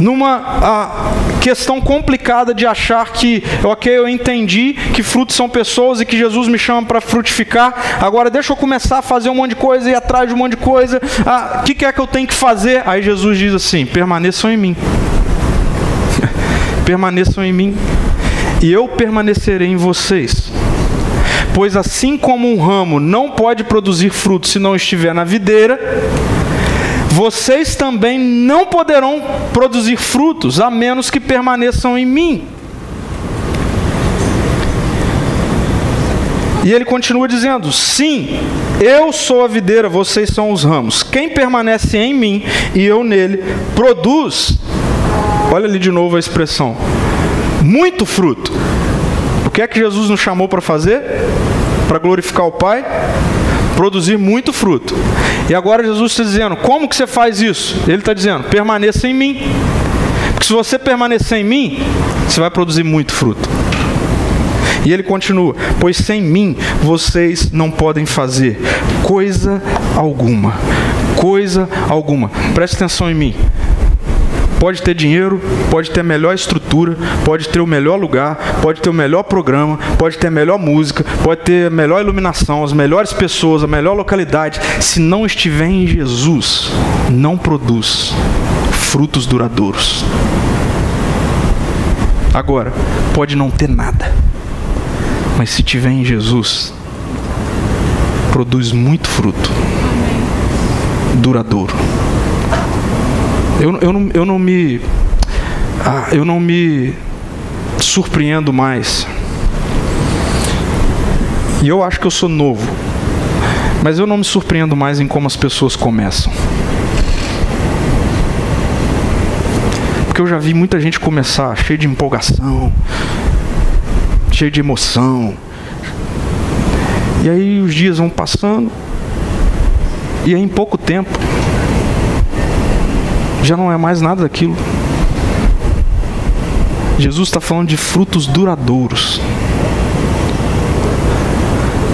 Speaker 1: numa questão complicada de achar que, ok, eu entendi que frutos são pessoas e que Jesus me chama para frutificar, agora deixa eu começar a fazer um monte de coisa e atrás de um monte de coisa, ah, o que, que é que eu tenho que fazer? Aí Jesus diz assim: permaneçam em mim. permaneçam em mim e eu permanecerei em vocês. Pois assim como um ramo não pode produzir fruto se não estiver na videira, vocês também não poderão produzir frutos a menos que permaneçam em mim. E ele continua dizendo: Sim, eu sou a videira, vocês são os ramos. Quem permanece em mim e eu nele, produz. Olha ali de novo a expressão: muito fruto. O que é que Jesus nos chamou para fazer? Para glorificar o Pai? Produzir muito fruto. E agora Jesus está dizendo: como que você faz isso? Ele está dizendo: permaneça em mim. Porque se você permanecer em mim, você vai produzir muito fruto. E ele continua: Pois sem mim vocês não podem fazer coisa alguma. Coisa alguma. Preste atenção em mim. Pode ter dinheiro, pode ter a melhor estrutura, pode ter o melhor lugar, pode ter o melhor programa, pode ter a melhor música, pode ter a melhor iluminação, as melhores pessoas, a melhor localidade. Se não estiver em Jesus, não produz frutos duradouros. Agora, pode não ter nada, mas se tiver em Jesus, produz muito fruto duradouro. Eu, eu, não, eu não me. Ah, eu não me surpreendo mais. E eu acho que eu sou novo. Mas eu não me surpreendo mais em como as pessoas começam. Porque eu já vi muita gente começar cheio de empolgação, cheio de emoção. E aí os dias vão passando, e aí, em pouco tempo, já não é mais nada daquilo. Jesus está falando de frutos duradouros.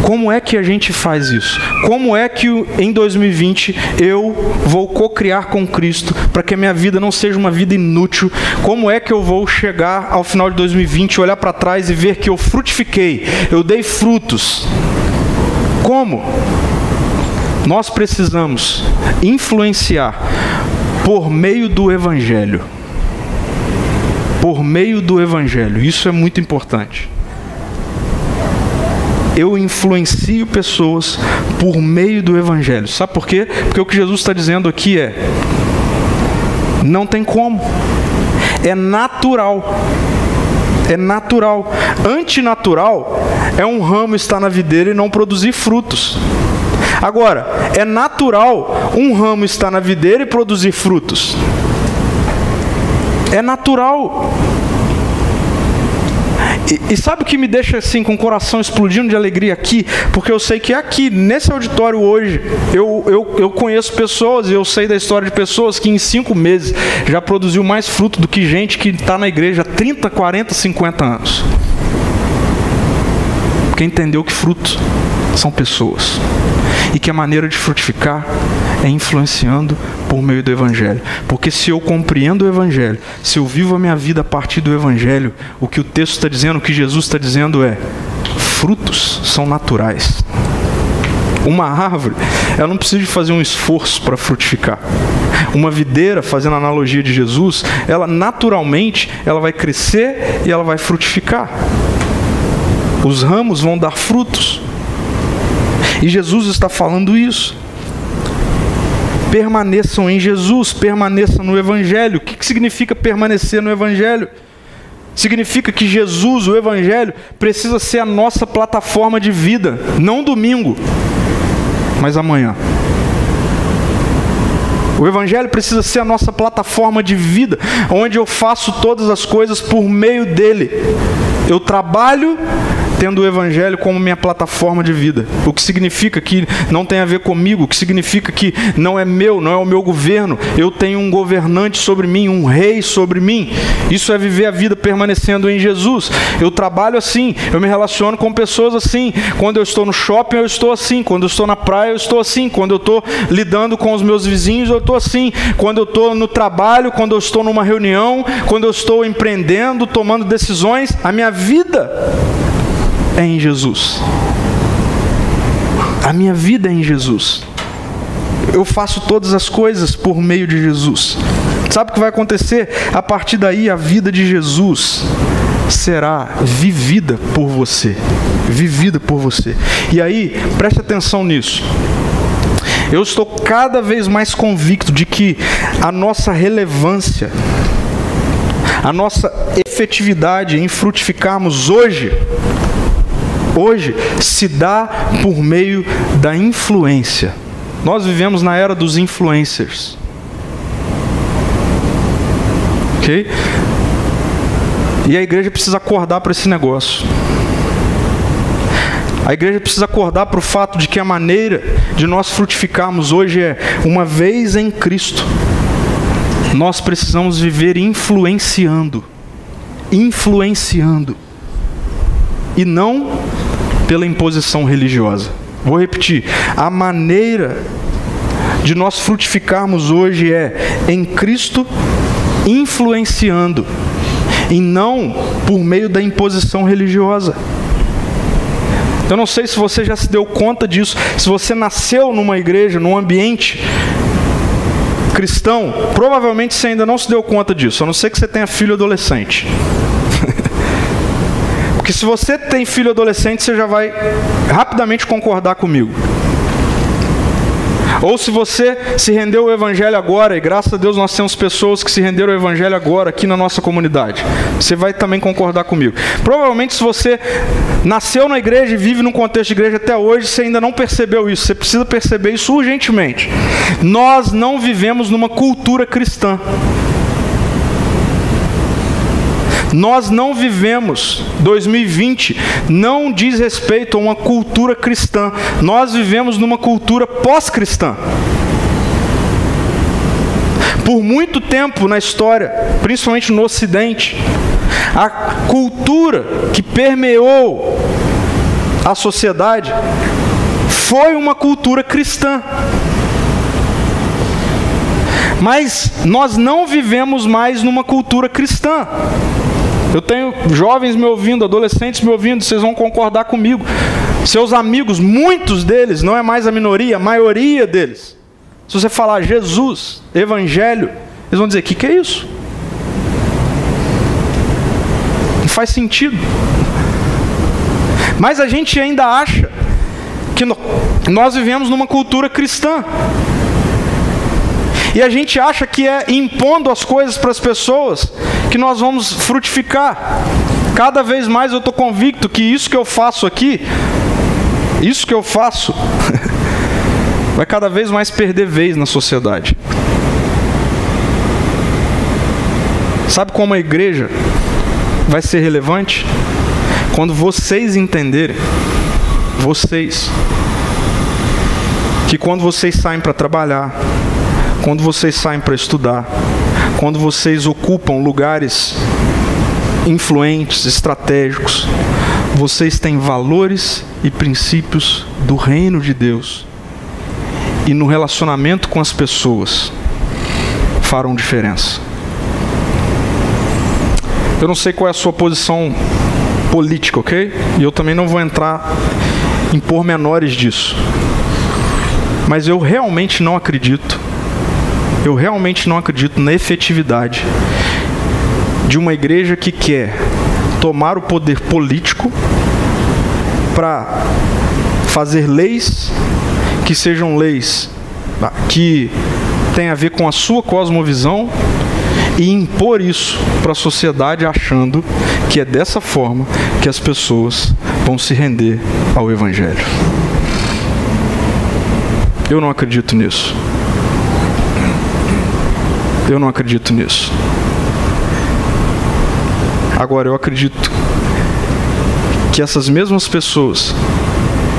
Speaker 1: Como é que a gente faz isso? Como é que em 2020 eu vou co-criar com Cristo para que a minha vida não seja uma vida inútil? Como é que eu vou chegar ao final de 2020, olhar para trás e ver que eu frutifiquei, eu dei frutos? Como? Nós precisamos influenciar por meio do Evangelho. Por meio do Evangelho. Isso é muito importante eu influencio pessoas por meio do Evangelho. Sabe por quê? Porque o que Jesus está dizendo aqui é: não tem como, é natural. É natural. Antinatural é um ramo estar na videira e não produzir frutos. Agora, é natural um ramo estar na videira e produzir frutos. É natural. E, e, sabe o que me deixa assim com o coração explodindo de alegria aqui? Porque eu sei que aqui, nesse auditório hoje, eu, eu, eu conheço pessoas e eu sei da história de pessoas que em cinco meses já produziu mais fruto do que gente que está na igreja há 30, 40, 50 anos. Porque entendeu que frutos são pessoas. E que a maneira de frutificar é influenciando por meio do Evangelho. Porque se eu compreendo o Evangelho, se eu vivo a minha vida a partir do Evangelho, o que o texto está dizendo, o que Jesus está dizendo é: frutos são naturais. Uma árvore, ela não precisa de fazer um esforço para frutificar. Uma videira, fazendo a analogia de Jesus, ela naturalmente ela vai crescer e ela vai frutificar. Os ramos vão dar frutos. E Jesus está falando isso permaneçam em Jesus, permaneçam no Evangelho. O que, significa permanecer no Evangelho? Significa que Jesus, o Evangelho, precisa ser a nossa plataforma de vida, não domingo, mas amanhã. O Evangelho precisa ser a nossa plataforma de vida, onde eu faço todas as coisas por meio dele. Eu trabalho tendo o Evangelho como minha plataforma de vida. O que significa que não tem a ver comigo, o que significa que não é meu, não é o meu governo. Eu tenho um governante sobre mim, um rei sobre mim. Isso é viver a vida permanecendo em Jesus. Eu trabalho assim, eu me relaciono com pessoas assim. Quando eu estou no shopping, eu estou assim. Quando eu estou na praia, eu estou assim. Quando eu estou lidando com os meus vizinhos, eu estou assim. Quando eu estou no trabalho, quando eu estou numa reunião, quando eu estou empreendendo, tomando decisões, a minha vida é em Jesus. A minha vida é em Jesus. Eu faço todas as coisas por meio de Jesus. Sabe o que vai acontecer? A partir daí, a vida de Jesus será vivida por você. Vivida por você. E aí, preste atenção nisso. Eu estou cada vez mais convicto de que a nossa relevância, a nossa efetividade em frutificarmos hoje hoje se dá por meio da influência. Nós vivemos na era dos influencers. Ok? E a igreja precisa acordar para esse negócio. A igreja precisa acordar para o fato de que a maneira de nós frutificarmos hoje é uma vez em Cristo. Nós precisamos viver influenciando. Influenciando. E não pela imposição religiosa. Vou repetir: a maneira de nós frutificarmos hoje é em Cristo influenciando, e não por meio da imposição religiosa. Eu não sei se você já se deu conta disso, se você nasceu numa igreja, num ambiente cristão, provavelmente você ainda não se deu conta disso, a não ser que você tenha filho adolescente. Porque se você tem filho adolescente, você já vai rapidamente concordar comigo. Ou se você se rendeu ao Evangelho agora, e graças a Deus nós temos pessoas que se renderam ao Evangelho agora aqui na nossa comunidade, você vai também concordar comigo. Provavelmente, se você nasceu na igreja e vive num contexto de igreja até hoje, você ainda não percebeu isso, você precisa perceber isso urgentemente. Nós não vivemos numa cultura cristã. Nós não vivemos, 2020 não diz respeito a uma cultura cristã, nós vivemos numa cultura pós-cristã. Por muito tempo na história, principalmente no Ocidente, a cultura que permeou a sociedade foi uma cultura cristã. Mas nós não vivemos mais numa cultura cristã. Eu tenho jovens me ouvindo, adolescentes me ouvindo, vocês vão concordar comigo. Seus amigos, muitos deles, não é mais a minoria, a maioria deles, se você falar Jesus, Evangelho, eles vão dizer: o que, que é isso? Não faz sentido. Mas a gente ainda acha que nós vivemos numa cultura cristã. E a gente acha que é impondo as coisas para as pessoas que nós vamos frutificar. Cada vez mais eu estou convicto que isso que eu faço aqui, isso que eu faço, vai cada vez mais perder vez na sociedade. Sabe como a igreja vai ser relevante? Quando vocês entenderem, vocês, que quando vocês saem para trabalhar, quando vocês saem para estudar, quando vocês ocupam lugares influentes, estratégicos, vocês têm valores e princípios do reino de Deus e no relacionamento com as pessoas farão diferença. Eu não sei qual é a sua posição política, ok? E eu também não vou entrar em pormenores disso. Mas eu realmente não acredito, eu realmente não acredito na efetividade de uma igreja que quer tomar o poder político para fazer leis que sejam leis ah, que têm a ver com a sua cosmovisão e impor isso para a sociedade achando que é dessa forma que as pessoas vão se render ao Evangelho. Eu não acredito nisso. Eu não acredito nisso. Agora, eu acredito que essas mesmas pessoas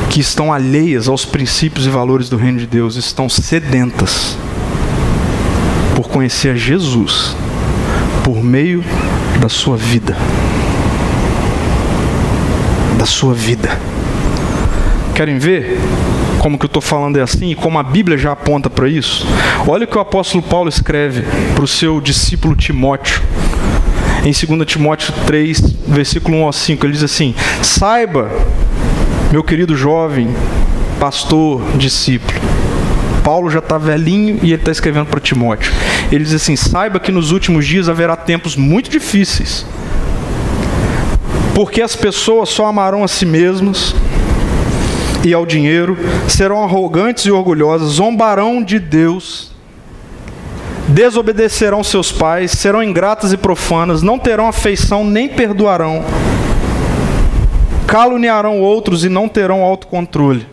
Speaker 1: que estão alheias aos princípios e valores do reino de Deus estão sedentas por conhecer Jesus por meio da sua vida. Da sua vida. Querem ver como que eu estou falando é assim e como a Bíblia já aponta para isso? Olha o que o apóstolo Paulo escreve para o seu discípulo Timóteo. Em 2 Timóteo 3, versículo 1 ao 5, ele diz assim: Saiba meu querido jovem, pastor, discípulo. Paulo já está velhinho e ele está escrevendo para Timóteo. Ele diz assim: saiba que nos últimos dias haverá tempos muito difíceis, porque as pessoas só amarão a si mesmas e ao dinheiro, serão arrogantes e orgulhosas, zombarão de Deus, desobedecerão seus pais, serão ingratas e profanas, não terão afeição nem perdoarão caluniarão outros e não terão autocontrole.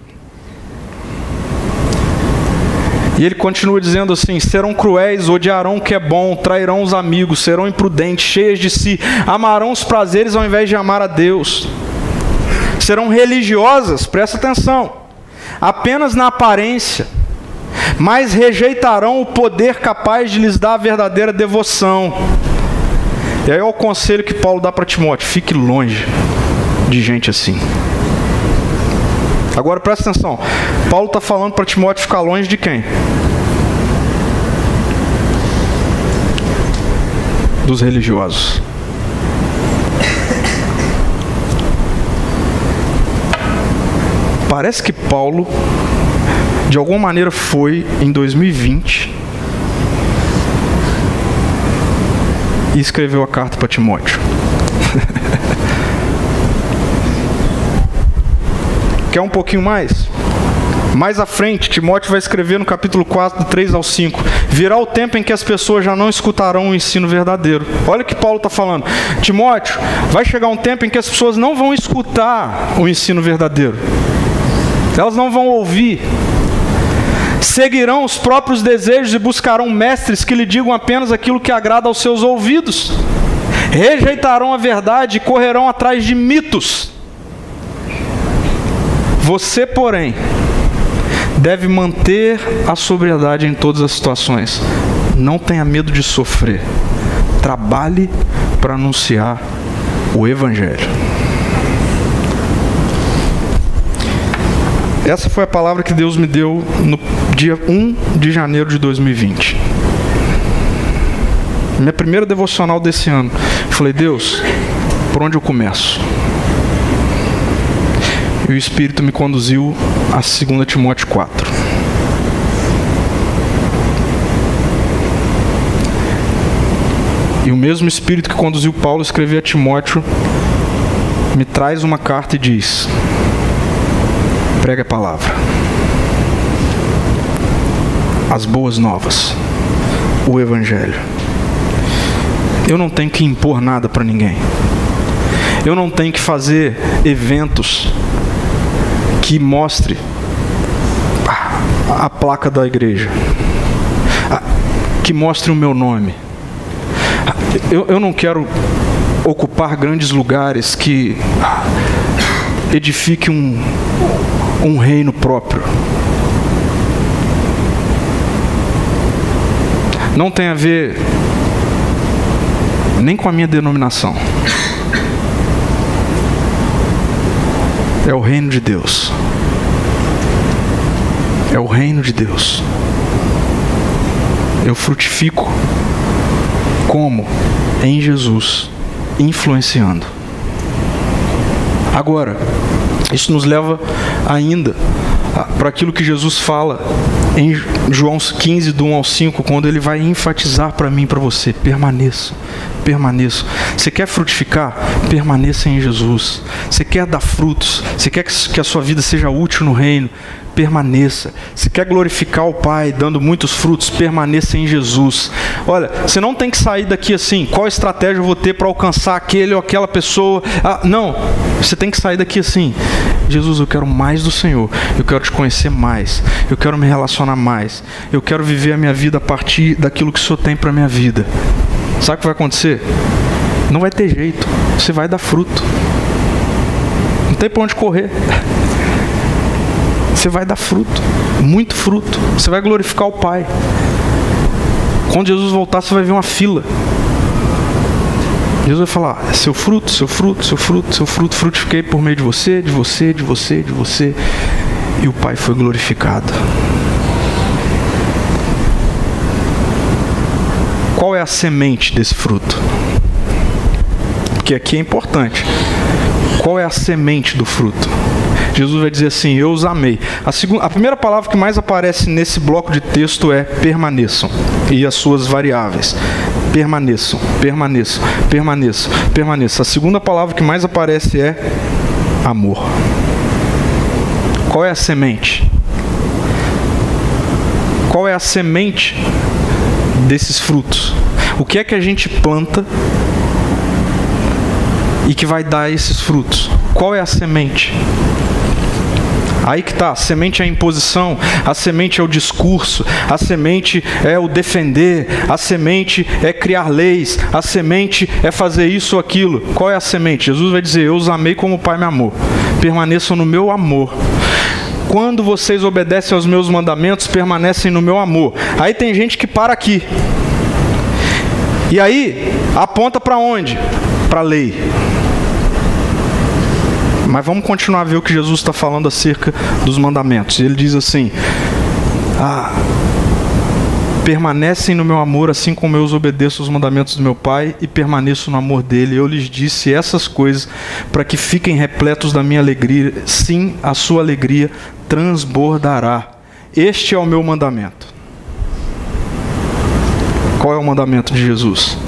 Speaker 1: E ele continua dizendo assim: serão cruéis, odiarão o que é bom, trairão os amigos, serão imprudentes, cheias de si, amarão os prazeres ao invés de amar a Deus. Serão religiosas, presta atenção, apenas na aparência, mas rejeitarão o poder capaz de lhes dar a verdadeira devoção. E aí é o conselho que Paulo dá para Timóteo: fique longe de gente assim. Agora presta atenção. Paulo está falando para Timóteo ficar longe de quem? Dos religiosos. Parece que Paulo, de alguma maneira, foi em 2020 e escreveu a carta para Timóteo. Quer um pouquinho mais? Mais à frente, Timóteo vai escrever no capítulo 4, do 3 ao 5. Virá o tempo em que as pessoas já não escutarão o ensino verdadeiro. Olha o que Paulo está falando. Timóteo, vai chegar um tempo em que as pessoas não vão escutar o ensino verdadeiro. Elas não vão ouvir. Seguirão os próprios desejos e buscarão mestres que lhe digam apenas aquilo que agrada aos seus ouvidos. rejeitarão a verdade e correrão atrás de mitos. Você, porém, deve manter a sobriedade em todas as situações. Não tenha medo de sofrer. Trabalhe para anunciar o Evangelho. Essa foi a palavra que Deus me deu no dia 1 de janeiro de 2020. Minha primeira devocional desse ano. Falei, Deus, por onde eu começo? E o Espírito me conduziu a 2 Timóteo 4. E o mesmo Espírito que conduziu Paulo a escrever a Timóteo me traz uma carta e diz: prega a palavra. As boas novas. O Evangelho. Eu não tenho que impor nada para ninguém. Eu não tenho que fazer eventos que mostre a placa da igreja, que mostre o meu nome. Eu, eu não quero ocupar grandes lugares que edifique um, um reino próprio. Não tem a ver nem com a minha denominação. É o reino de Deus. É o reino de Deus. Eu frutifico como? Em Jesus, influenciando. Agora, isso nos leva ainda para aquilo que Jesus fala em João 15, do 1 ao 5, quando ele vai enfatizar para mim para você: permaneça, permaneça. Você quer frutificar? Permaneça em Jesus. Você quer dar frutos? Você quer que a sua vida seja útil no reino? permaneça. Se quer glorificar o Pai dando muitos frutos, permaneça em Jesus. Olha, você não tem que sair daqui assim, qual estratégia eu vou ter para alcançar aquele ou aquela pessoa. Ah, não, você tem que sair daqui assim. Jesus, eu quero mais do Senhor. Eu quero te conhecer mais. Eu quero me relacionar mais. Eu quero viver a minha vida a partir daquilo que o Senhor tem para minha vida. Sabe o que vai acontecer? Não vai ter jeito. Você vai dar fruto. Não tem para onde correr você vai dar fruto, muito fruto. Você vai glorificar o Pai. Quando Jesus voltar, você vai ver uma fila. Jesus vai falar: é seu fruto, seu fruto, seu fruto, seu fruto, frutifiquei por meio de você, de você, de você, de você. E o Pai foi glorificado. Qual é a semente desse fruto? Porque aqui é importante. Qual é a semente do fruto? Jesus vai dizer assim: Eu os amei. A, segunda, a primeira palavra que mais aparece nesse bloco de texto é permaneçam e as suas variáveis. Permaneçam, permaneçam, permaneçam, permaneçam. A segunda palavra que mais aparece é amor. Qual é a semente? Qual é a semente desses frutos? O que é que a gente planta e que vai dar esses frutos? Qual é a semente? Aí que tá, a semente é a imposição, a semente é o discurso, a semente é o defender, a semente é criar leis, a semente é fazer isso ou aquilo. Qual é a semente? Jesus vai dizer: Eu os amei como o Pai me amou. Permaneçam no meu amor. Quando vocês obedecem aos meus mandamentos, permanecem no meu amor. Aí tem gente que para aqui. E aí aponta para onde? Para a lei. Mas vamos continuar a ver o que Jesus está falando acerca dos mandamentos. Ele diz assim: ah, permanecem no meu amor, assim como eu os obedeço os mandamentos do meu Pai e permaneço no amor dele. Eu lhes disse essas coisas para que fiquem repletos da minha alegria. Sim, a sua alegria transbordará. Este é o meu mandamento. Qual é o mandamento de Jesus?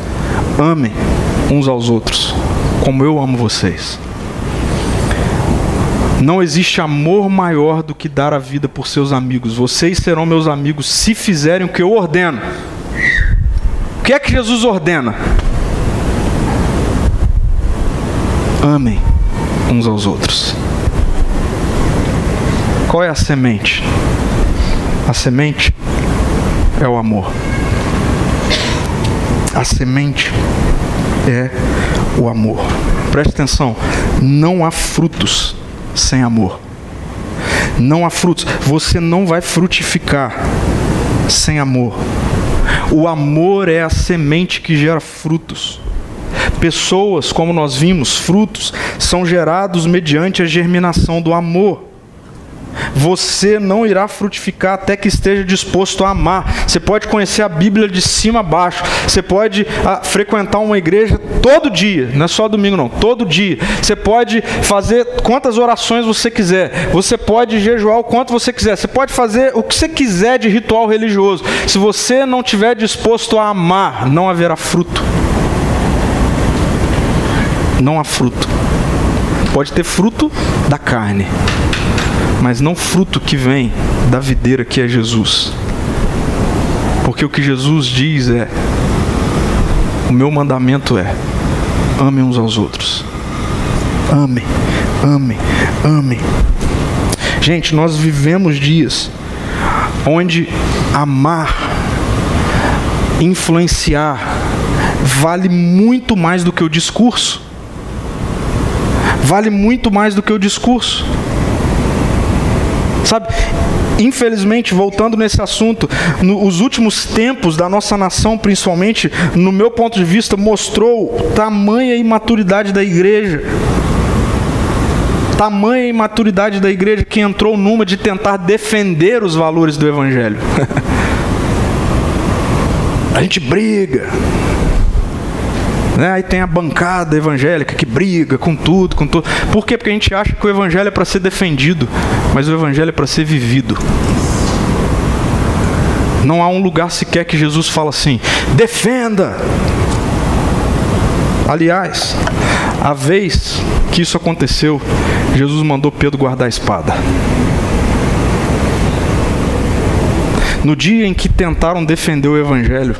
Speaker 1: Amem uns aos outros, como eu amo vocês. Não existe amor maior do que dar a vida por seus amigos. Vocês serão meus amigos se fizerem o que eu ordeno. O que é que Jesus ordena? Amem uns aos outros. Qual é a semente? A semente é o amor. Semente é o amor. Preste atenção, não há frutos sem amor. Não há frutos. Você não vai frutificar sem amor. O amor é a semente que gera frutos. Pessoas, como nós vimos, frutos, são gerados mediante a germinação do amor. Você não irá frutificar até que esteja disposto a amar. Você pode conhecer a Bíblia de cima a baixo. Você pode ah, frequentar uma igreja todo dia, não é só domingo não, todo dia. Você pode fazer quantas orações você quiser. Você pode jejuar o quanto você quiser. Você pode fazer o que você quiser de ritual religioso. Se você não estiver disposto a amar, não haverá fruto não há fruto. Pode ter fruto da carne, mas não fruto que vem da videira que é Jesus. Porque o que Jesus diz é: o meu mandamento é: amem uns aos outros. Amem, amem, amem. Gente, nós vivemos dias onde amar, influenciar, vale muito mais do que o discurso vale muito mais do que o discurso. Sabe, infelizmente, voltando nesse assunto, nos últimos tempos da nossa nação, principalmente, no meu ponto de vista, mostrou tamanha imaturidade da igreja. Tamanha imaturidade da igreja que entrou numa de tentar defender os valores do Evangelho. A gente briga, né? Aí tem a bancada evangélica que briga com tudo, com tudo. Por quê? Porque a gente acha que o evangelho é para ser defendido, mas o evangelho é para ser vivido. Não há um lugar sequer que Jesus fala assim: defenda. Aliás, a vez que isso aconteceu, Jesus mandou Pedro guardar a espada. No dia em que tentaram defender o Evangelho,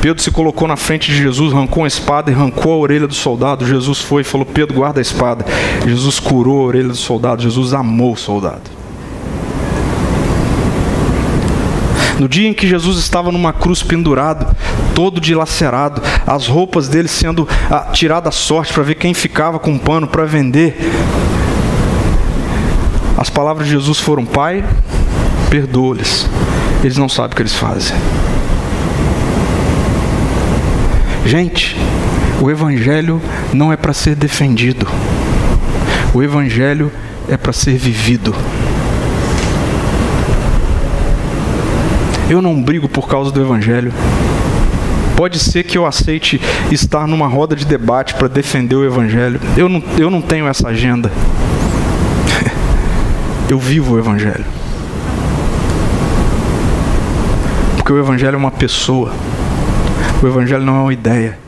Speaker 1: Pedro se colocou na frente de Jesus, arrancou uma espada e arrancou a orelha do soldado. Jesus foi e falou: Pedro, guarda a espada. Jesus curou a orelha do soldado. Jesus amou o soldado. No dia em que Jesus estava numa cruz pendurado, todo dilacerado, as roupas dele sendo ah, tiradas à sorte para ver quem ficava com pano para vender, as palavras de Jesus foram: Pai, perdoa-lhes, eles não sabem o que eles fazem. Gente, o Evangelho não é para ser defendido, o Evangelho é para ser vivido. Eu não brigo por causa do Evangelho. Pode ser que eu aceite estar numa roda de debate para defender o Evangelho. Eu não, eu não tenho essa agenda. Eu vivo o Evangelho. Porque o Evangelho é uma pessoa. O Evangelho não é uma ideia.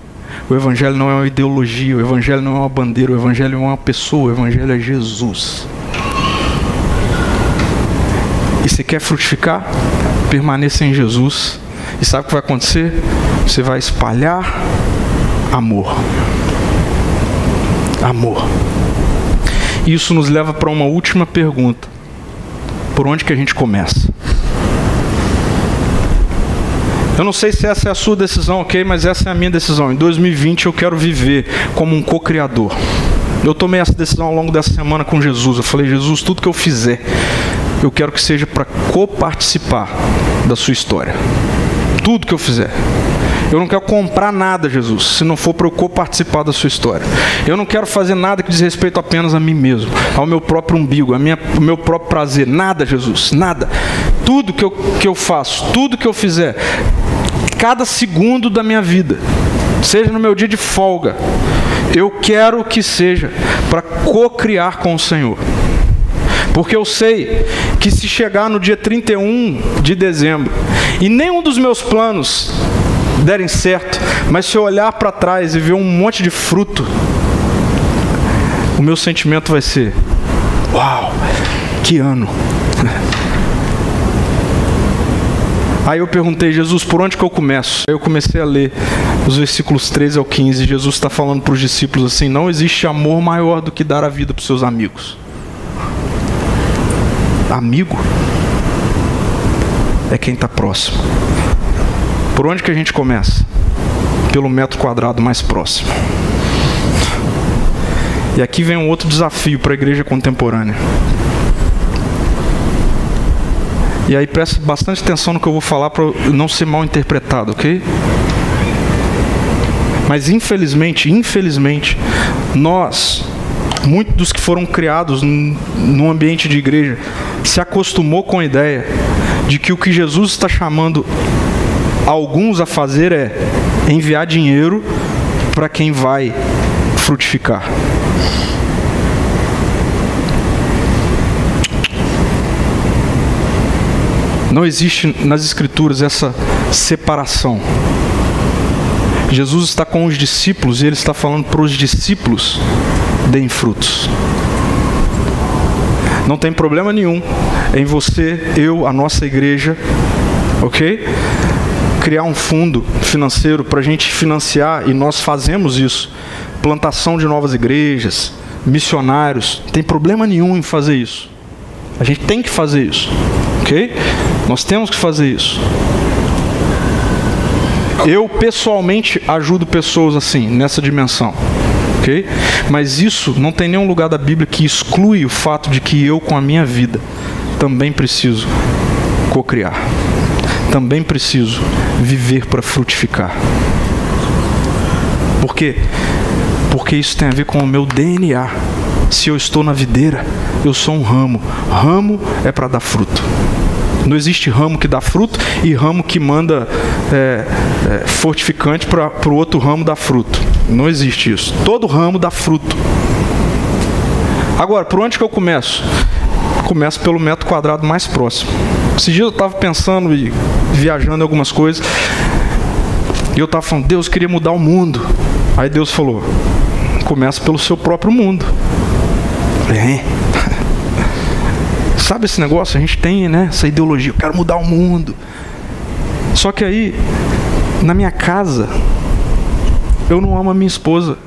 Speaker 1: O Evangelho não é uma ideologia. O Evangelho não é uma bandeira. O Evangelho é uma pessoa. O Evangelho é Jesus. E se quer frutificar, permaneça em Jesus. E sabe o que vai acontecer? Você vai espalhar amor. Amor. Isso nos leva para uma última pergunta. Por onde que a gente começa? Eu não sei se essa é a sua decisão, ok? Mas essa é a minha decisão. Em 2020 eu quero viver como um co-criador. Eu tomei essa decisão ao longo dessa semana com Jesus. Eu falei, Jesus, tudo que eu fizer, eu quero que seja para co-participar da sua história. Tudo que eu fizer. Eu não quero comprar nada, Jesus, se não for para eu co-participar da sua história. Eu não quero fazer nada que diz respeito apenas a mim mesmo, ao meu próprio umbigo, ao meu próprio prazer. Nada, Jesus, nada. Tudo que eu, que eu faço, tudo que eu fizer, cada segundo da minha vida, seja no meu dia de folga, eu quero que seja para co-criar com o Senhor. Porque eu sei que se chegar no dia 31 de dezembro e nenhum dos meus planos derem certo, mas se eu olhar para trás e ver um monte de fruto, o meu sentimento vai ser: Uau, que ano! Aí eu perguntei, Jesus, por onde que eu começo? Aí eu comecei a ler os versículos 13 ao 15. Jesus está falando para os discípulos assim: não existe amor maior do que dar a vida para os seus amigos. Amigo é quem está próximo. Por onde que a gente começa? pelo metro quadrado mais próximo. E aqui vem um outro desafio para a igreja contemporânea. E aí preste bastante atenção no que eu vou falar para não ser mal interpretado, ok? Mas infelizmente, infelizmente, nós, muitos dos que foram criados no ambiente de igreja, se acostumou com a ideia de que o que Jesus está chamando alguns a fazer é enviar dinheiro para quem vai frutificar. Não existe nas Escrituras essa separação. Jesus está com os discípulos e ele está falando para os discípulos: deem frutos. Não tem problema nenhum em você, eu, a nossa igreja, ok? Criar um fundo financeiro para a gente financiar, e nós fazemos isso. Plantação de novas igrejas, missionários. Não tem problema nenhum em fazer isso. A gente tem que fazer isso, ok? Nós temos que fazer isso. Eu pessoalmente ajudo pessoas assim, nessa dimensão ok? Mas isso não tem nenhum lugar da Bíblia que exclui o fato de que eu, com a minha vida, também preciso cocriar. Também preciso viver para frutificar. Por quê? Porque isso tem a ver com o meu DNA. Se eu estou na videira, eu sou um ramo. Ramo é para dar fruto. Não existe ramo que dá fruto e ramo que manda é, é, fortificante para o outro ramo dar fruto. Não existe isso. Todo ramo dá fruto. Agora, por onde que eu começo? Começo pelo metro quadrado mais próximo. Esses dias eu estava pensando e viajando algumas coisas. E eu estava falando, Deus queria mudar o mundo. Aí Deus falou, começa pelo seu próprio mundo. É. Sabe esse negócio? A gente tem né, essa ideologia, eu quero mudar o mundo. Só que aí, na minha casa, eu não amo a minha esposa.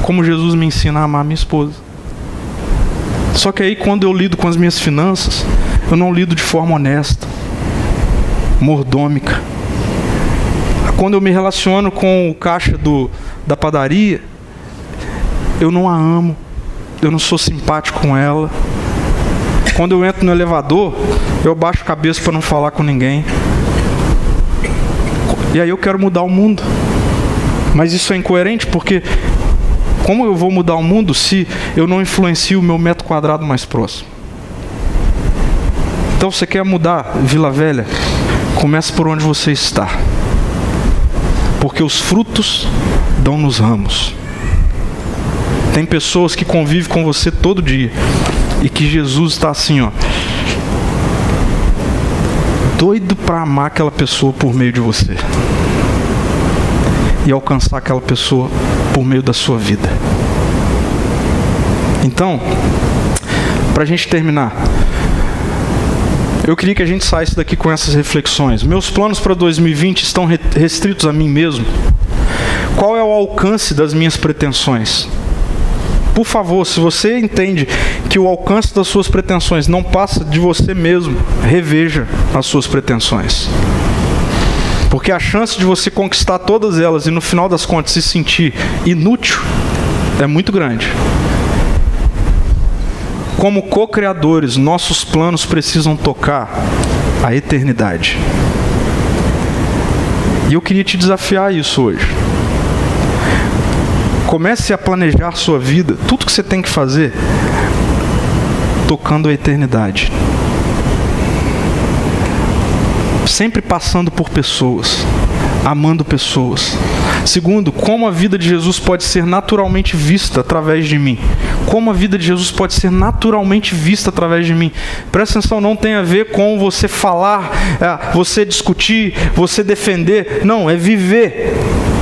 Speaker 1: Como Jesus me ensina a amar a minha esposa. Só que aí, quando eu lido com as minhas finanças, eu não lido de forma honesta, mordômica. Quando eu me relaciono com o caixa do, da padaria, eu não a amo, eu não sou simpático com ela, quando eu entro no elevador, eu baixo a cabeça para não falar com ninguém. E aí eu quero mudar o mundo. Mas isso é incoerente porque como eu vou mudar o mundo se eu não influencio o meu metro quadrado mais próximo? Então você quer mudar Vila Velha? Comece por onde você está. Porque os frutos dão nos ramos. Tem pessoas que convivem com você todo dia e que Jesus está assim, ó, doido para amar aquela pessoa por meio de você e alcançar aquela pessoa por meio da sua vida. Então, para a gente terminar, eu queria que a gente saísse daqui com essas reflexões. Meus planos para 2020 estão restritos a mim mesmo. Qual é o alcance das minhas pretensões? Por favor, se você entende que o alcance das suas pretensões não passa de você mesmo, reveja as suas pretensões. Porque a chance de você conquistar todas elas e no final das contas se sentir inútil é muito grande. Como co-criadores, nossos planos precisam tocar a eternidade. E eu queria te desafiar isso hoje. Comece a planejar sua vida, tudo que você tem que fazer, tocando a eternidade. Sempre passando por pessoas, amando pessoas. Segundo, como a vida de Jesus pode ser naturalmente vista através de mim. Como a vida de Jesus pode ser naturalmente vista através de mim. Presta atenção, não tem a ver com você falar, é, você discutir, você defender. Não, é viver.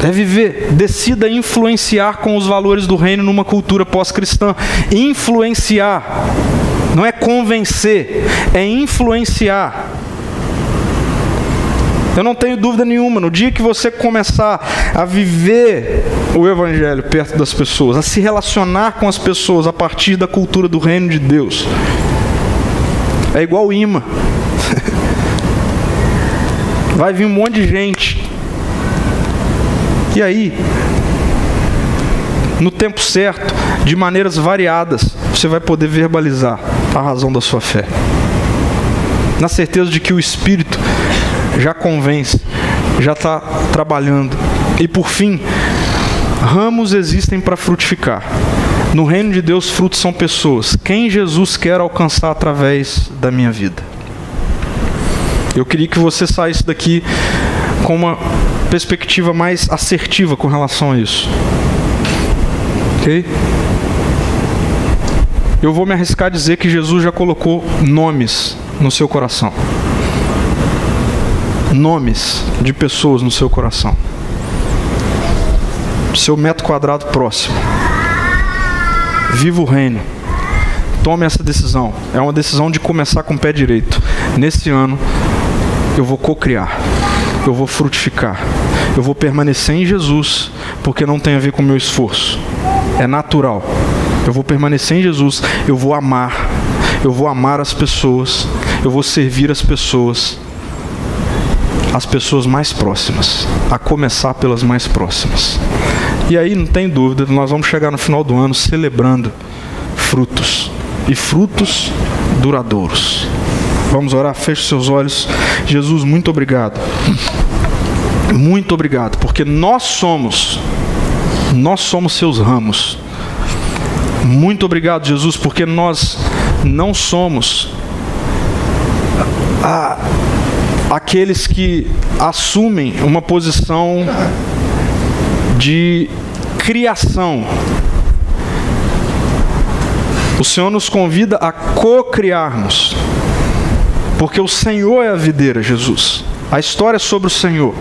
Speaker 1: É viver. Decida influenciar com os valores do reino numa cultura pós-cristã. Influenciar. Não é convencer, é influenciar. Eu não tenho dúvida nenhuma, no dia que você começar a viver o Evangelho perto das pessoas, a se relacionar com as pessoas a partir da cultura do reino de Deus, é igual imã. Vai vir um monte de gente E aí, no tempo certo, de maneiras variadas, você vai poder verbalizar a razão da sua fé. Na certeza de que o Espírito já convence, já está trabalhando. E por fim, ramos existem para frutificar. No reino de Deus, frutos são pessoas. Quem Jesus quer alcançar através da minha vida? Eu queria que você saísse daqui com uma perspectiva mais assertiva com relação a isso. Ok? Eu vou me arriscar a dizer que Jesus já colocou nomes no seu coração. Nomes de pessoas no seu coração. Seu metro quadrado próximo. Viva o reino. Tome essa decisão. É uma decisão de começar com o pé direito. Nesse ano, eu vou cocriar, eu vou frutificar, eu vou permanecer em Jesus, porque não tem a ver com o meu esforço, é natural. Eu vou permanecer em Jesus, eu vou amar, eu vou amar as pessoas, eu vou servir as pessoas, as pessoas mais próximas, a começar pelas mais próximas. E aí não tem dúvida, nós vamos chegar no final do ano celebrando frutos e frutos duradouros. Vamos orar, feche seus olhos. Jesus, muito obrigado. Muito obrigado, porque nós somos, nós somos seus ramos. Muito obrigado, Jesus, porque nós não somos a, aqueles que assumem uma posição de criação. O Senhor nos convida a co-criarmos. Porque o Senhor é a videira, Jesus. A história é sobre o Senhor.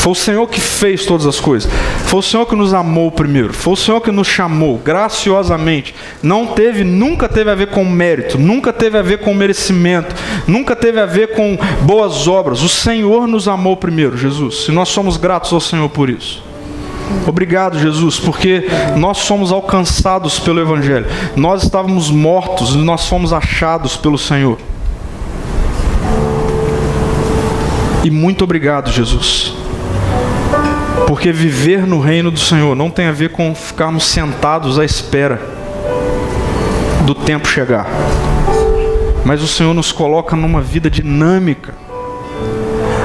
Speaker 1: Foi o Senhor que fez todas as coisas. Foi o Senhor que nos amou primeiro. Foi o Senhor que nos chamou graciosamente. Não teve, nunca teve a ver com mérito, nunca teve a ver com merecimento, nunca teve a ver com boas obras. O Senhor nos amou primeiro, Jesus. E nós somos gratos ao Senhor por isso. Obrigado, Jesus, porque nós somos alcançados pelo Evangelho. Nós estávamos mortos e nós fomos achados pelo Senhor. E muito obrigado, Jesus. Porque viver no reino do Senhor não tem a ver com ficarmos sentados à espera do tempo chegar. Mas o Senhor nos coloca numa vida dinâmica,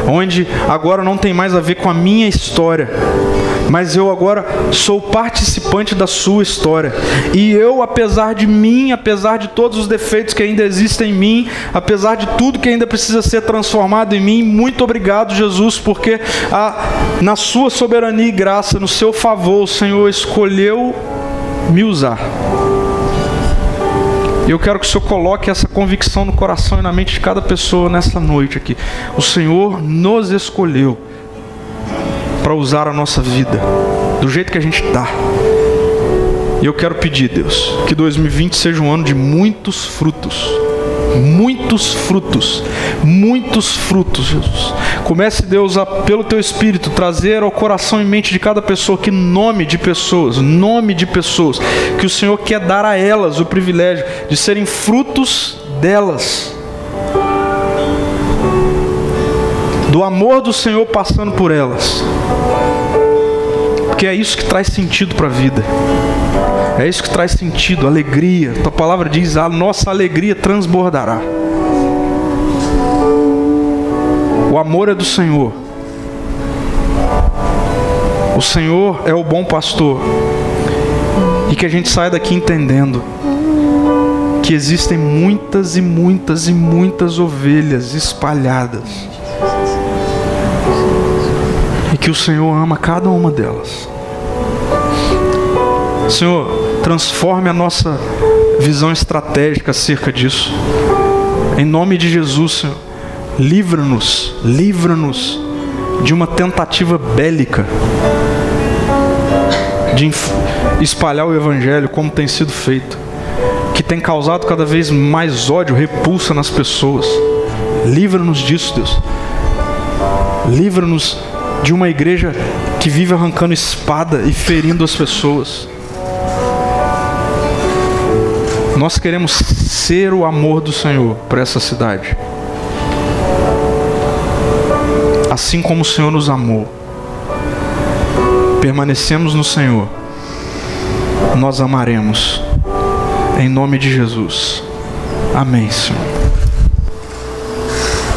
Speaker 1: onde agora não tem mais a ver com a minha história, mas eu agora sou participante da sua história. E eu, apesar de mim, apesar de todos os defeitos que ainda existem em mim, apesar de tudo que ainda precisa ser transformado em mim, muito obrigado, Jesus, porque a, na sua soberania e graça, no seu favor, o Senhor escolheu me usar. Eu quero que o Senhor coloque essa convicção no coração e na mente de cada pessoa nessa noite aqui. O Senhor nos escolheu para usar a nossa vida do jeito que a gente está. E eu quero pedir, Deus, que 2020 seja um ano de muitos frutos. Muitos frutos, muitos frutos, Jesus. Comece, Deus, a, pelo teu Espírito, trazer ao coração e mente de cada pessoa que nome de pessoas, nome de pessoas, que o Senhor quer dar a elas o privilégio de serem frutos delas. do amor do Senhor passando por elas. Porque é isso que traz sentido para a vida. É isso que traz sentido, alegria. A palavra diz: a nossa alegria transbordará. O amor é do Senhor. O Senhor é o bom pastor. E que a gente saia daqui entendendo que existem muitas e muitas e muitas ovelhas espalhadas que o Senhor ama cada uma delas. Senhor, transforme a nossa visão estratégica acerca disso. Em nome de Jesus, Senhor, livra-nos, livra-nos de uma tentativa bélica de espalhar o evangelho como tem sido feito, que tem causado cada vez mais ódio, repulsa nas pessoas. Livra-nos disso, Deus. Livra-nos de uma igreja que vive arrancando espada e ferindo as pessoas. Nós queremos ser o amor do Senhor para essa cidade. Assim como o Senhor nos amou. permanecemos no Senhor, nós amaremos. Em nome de Jesus. Amém, Senhor.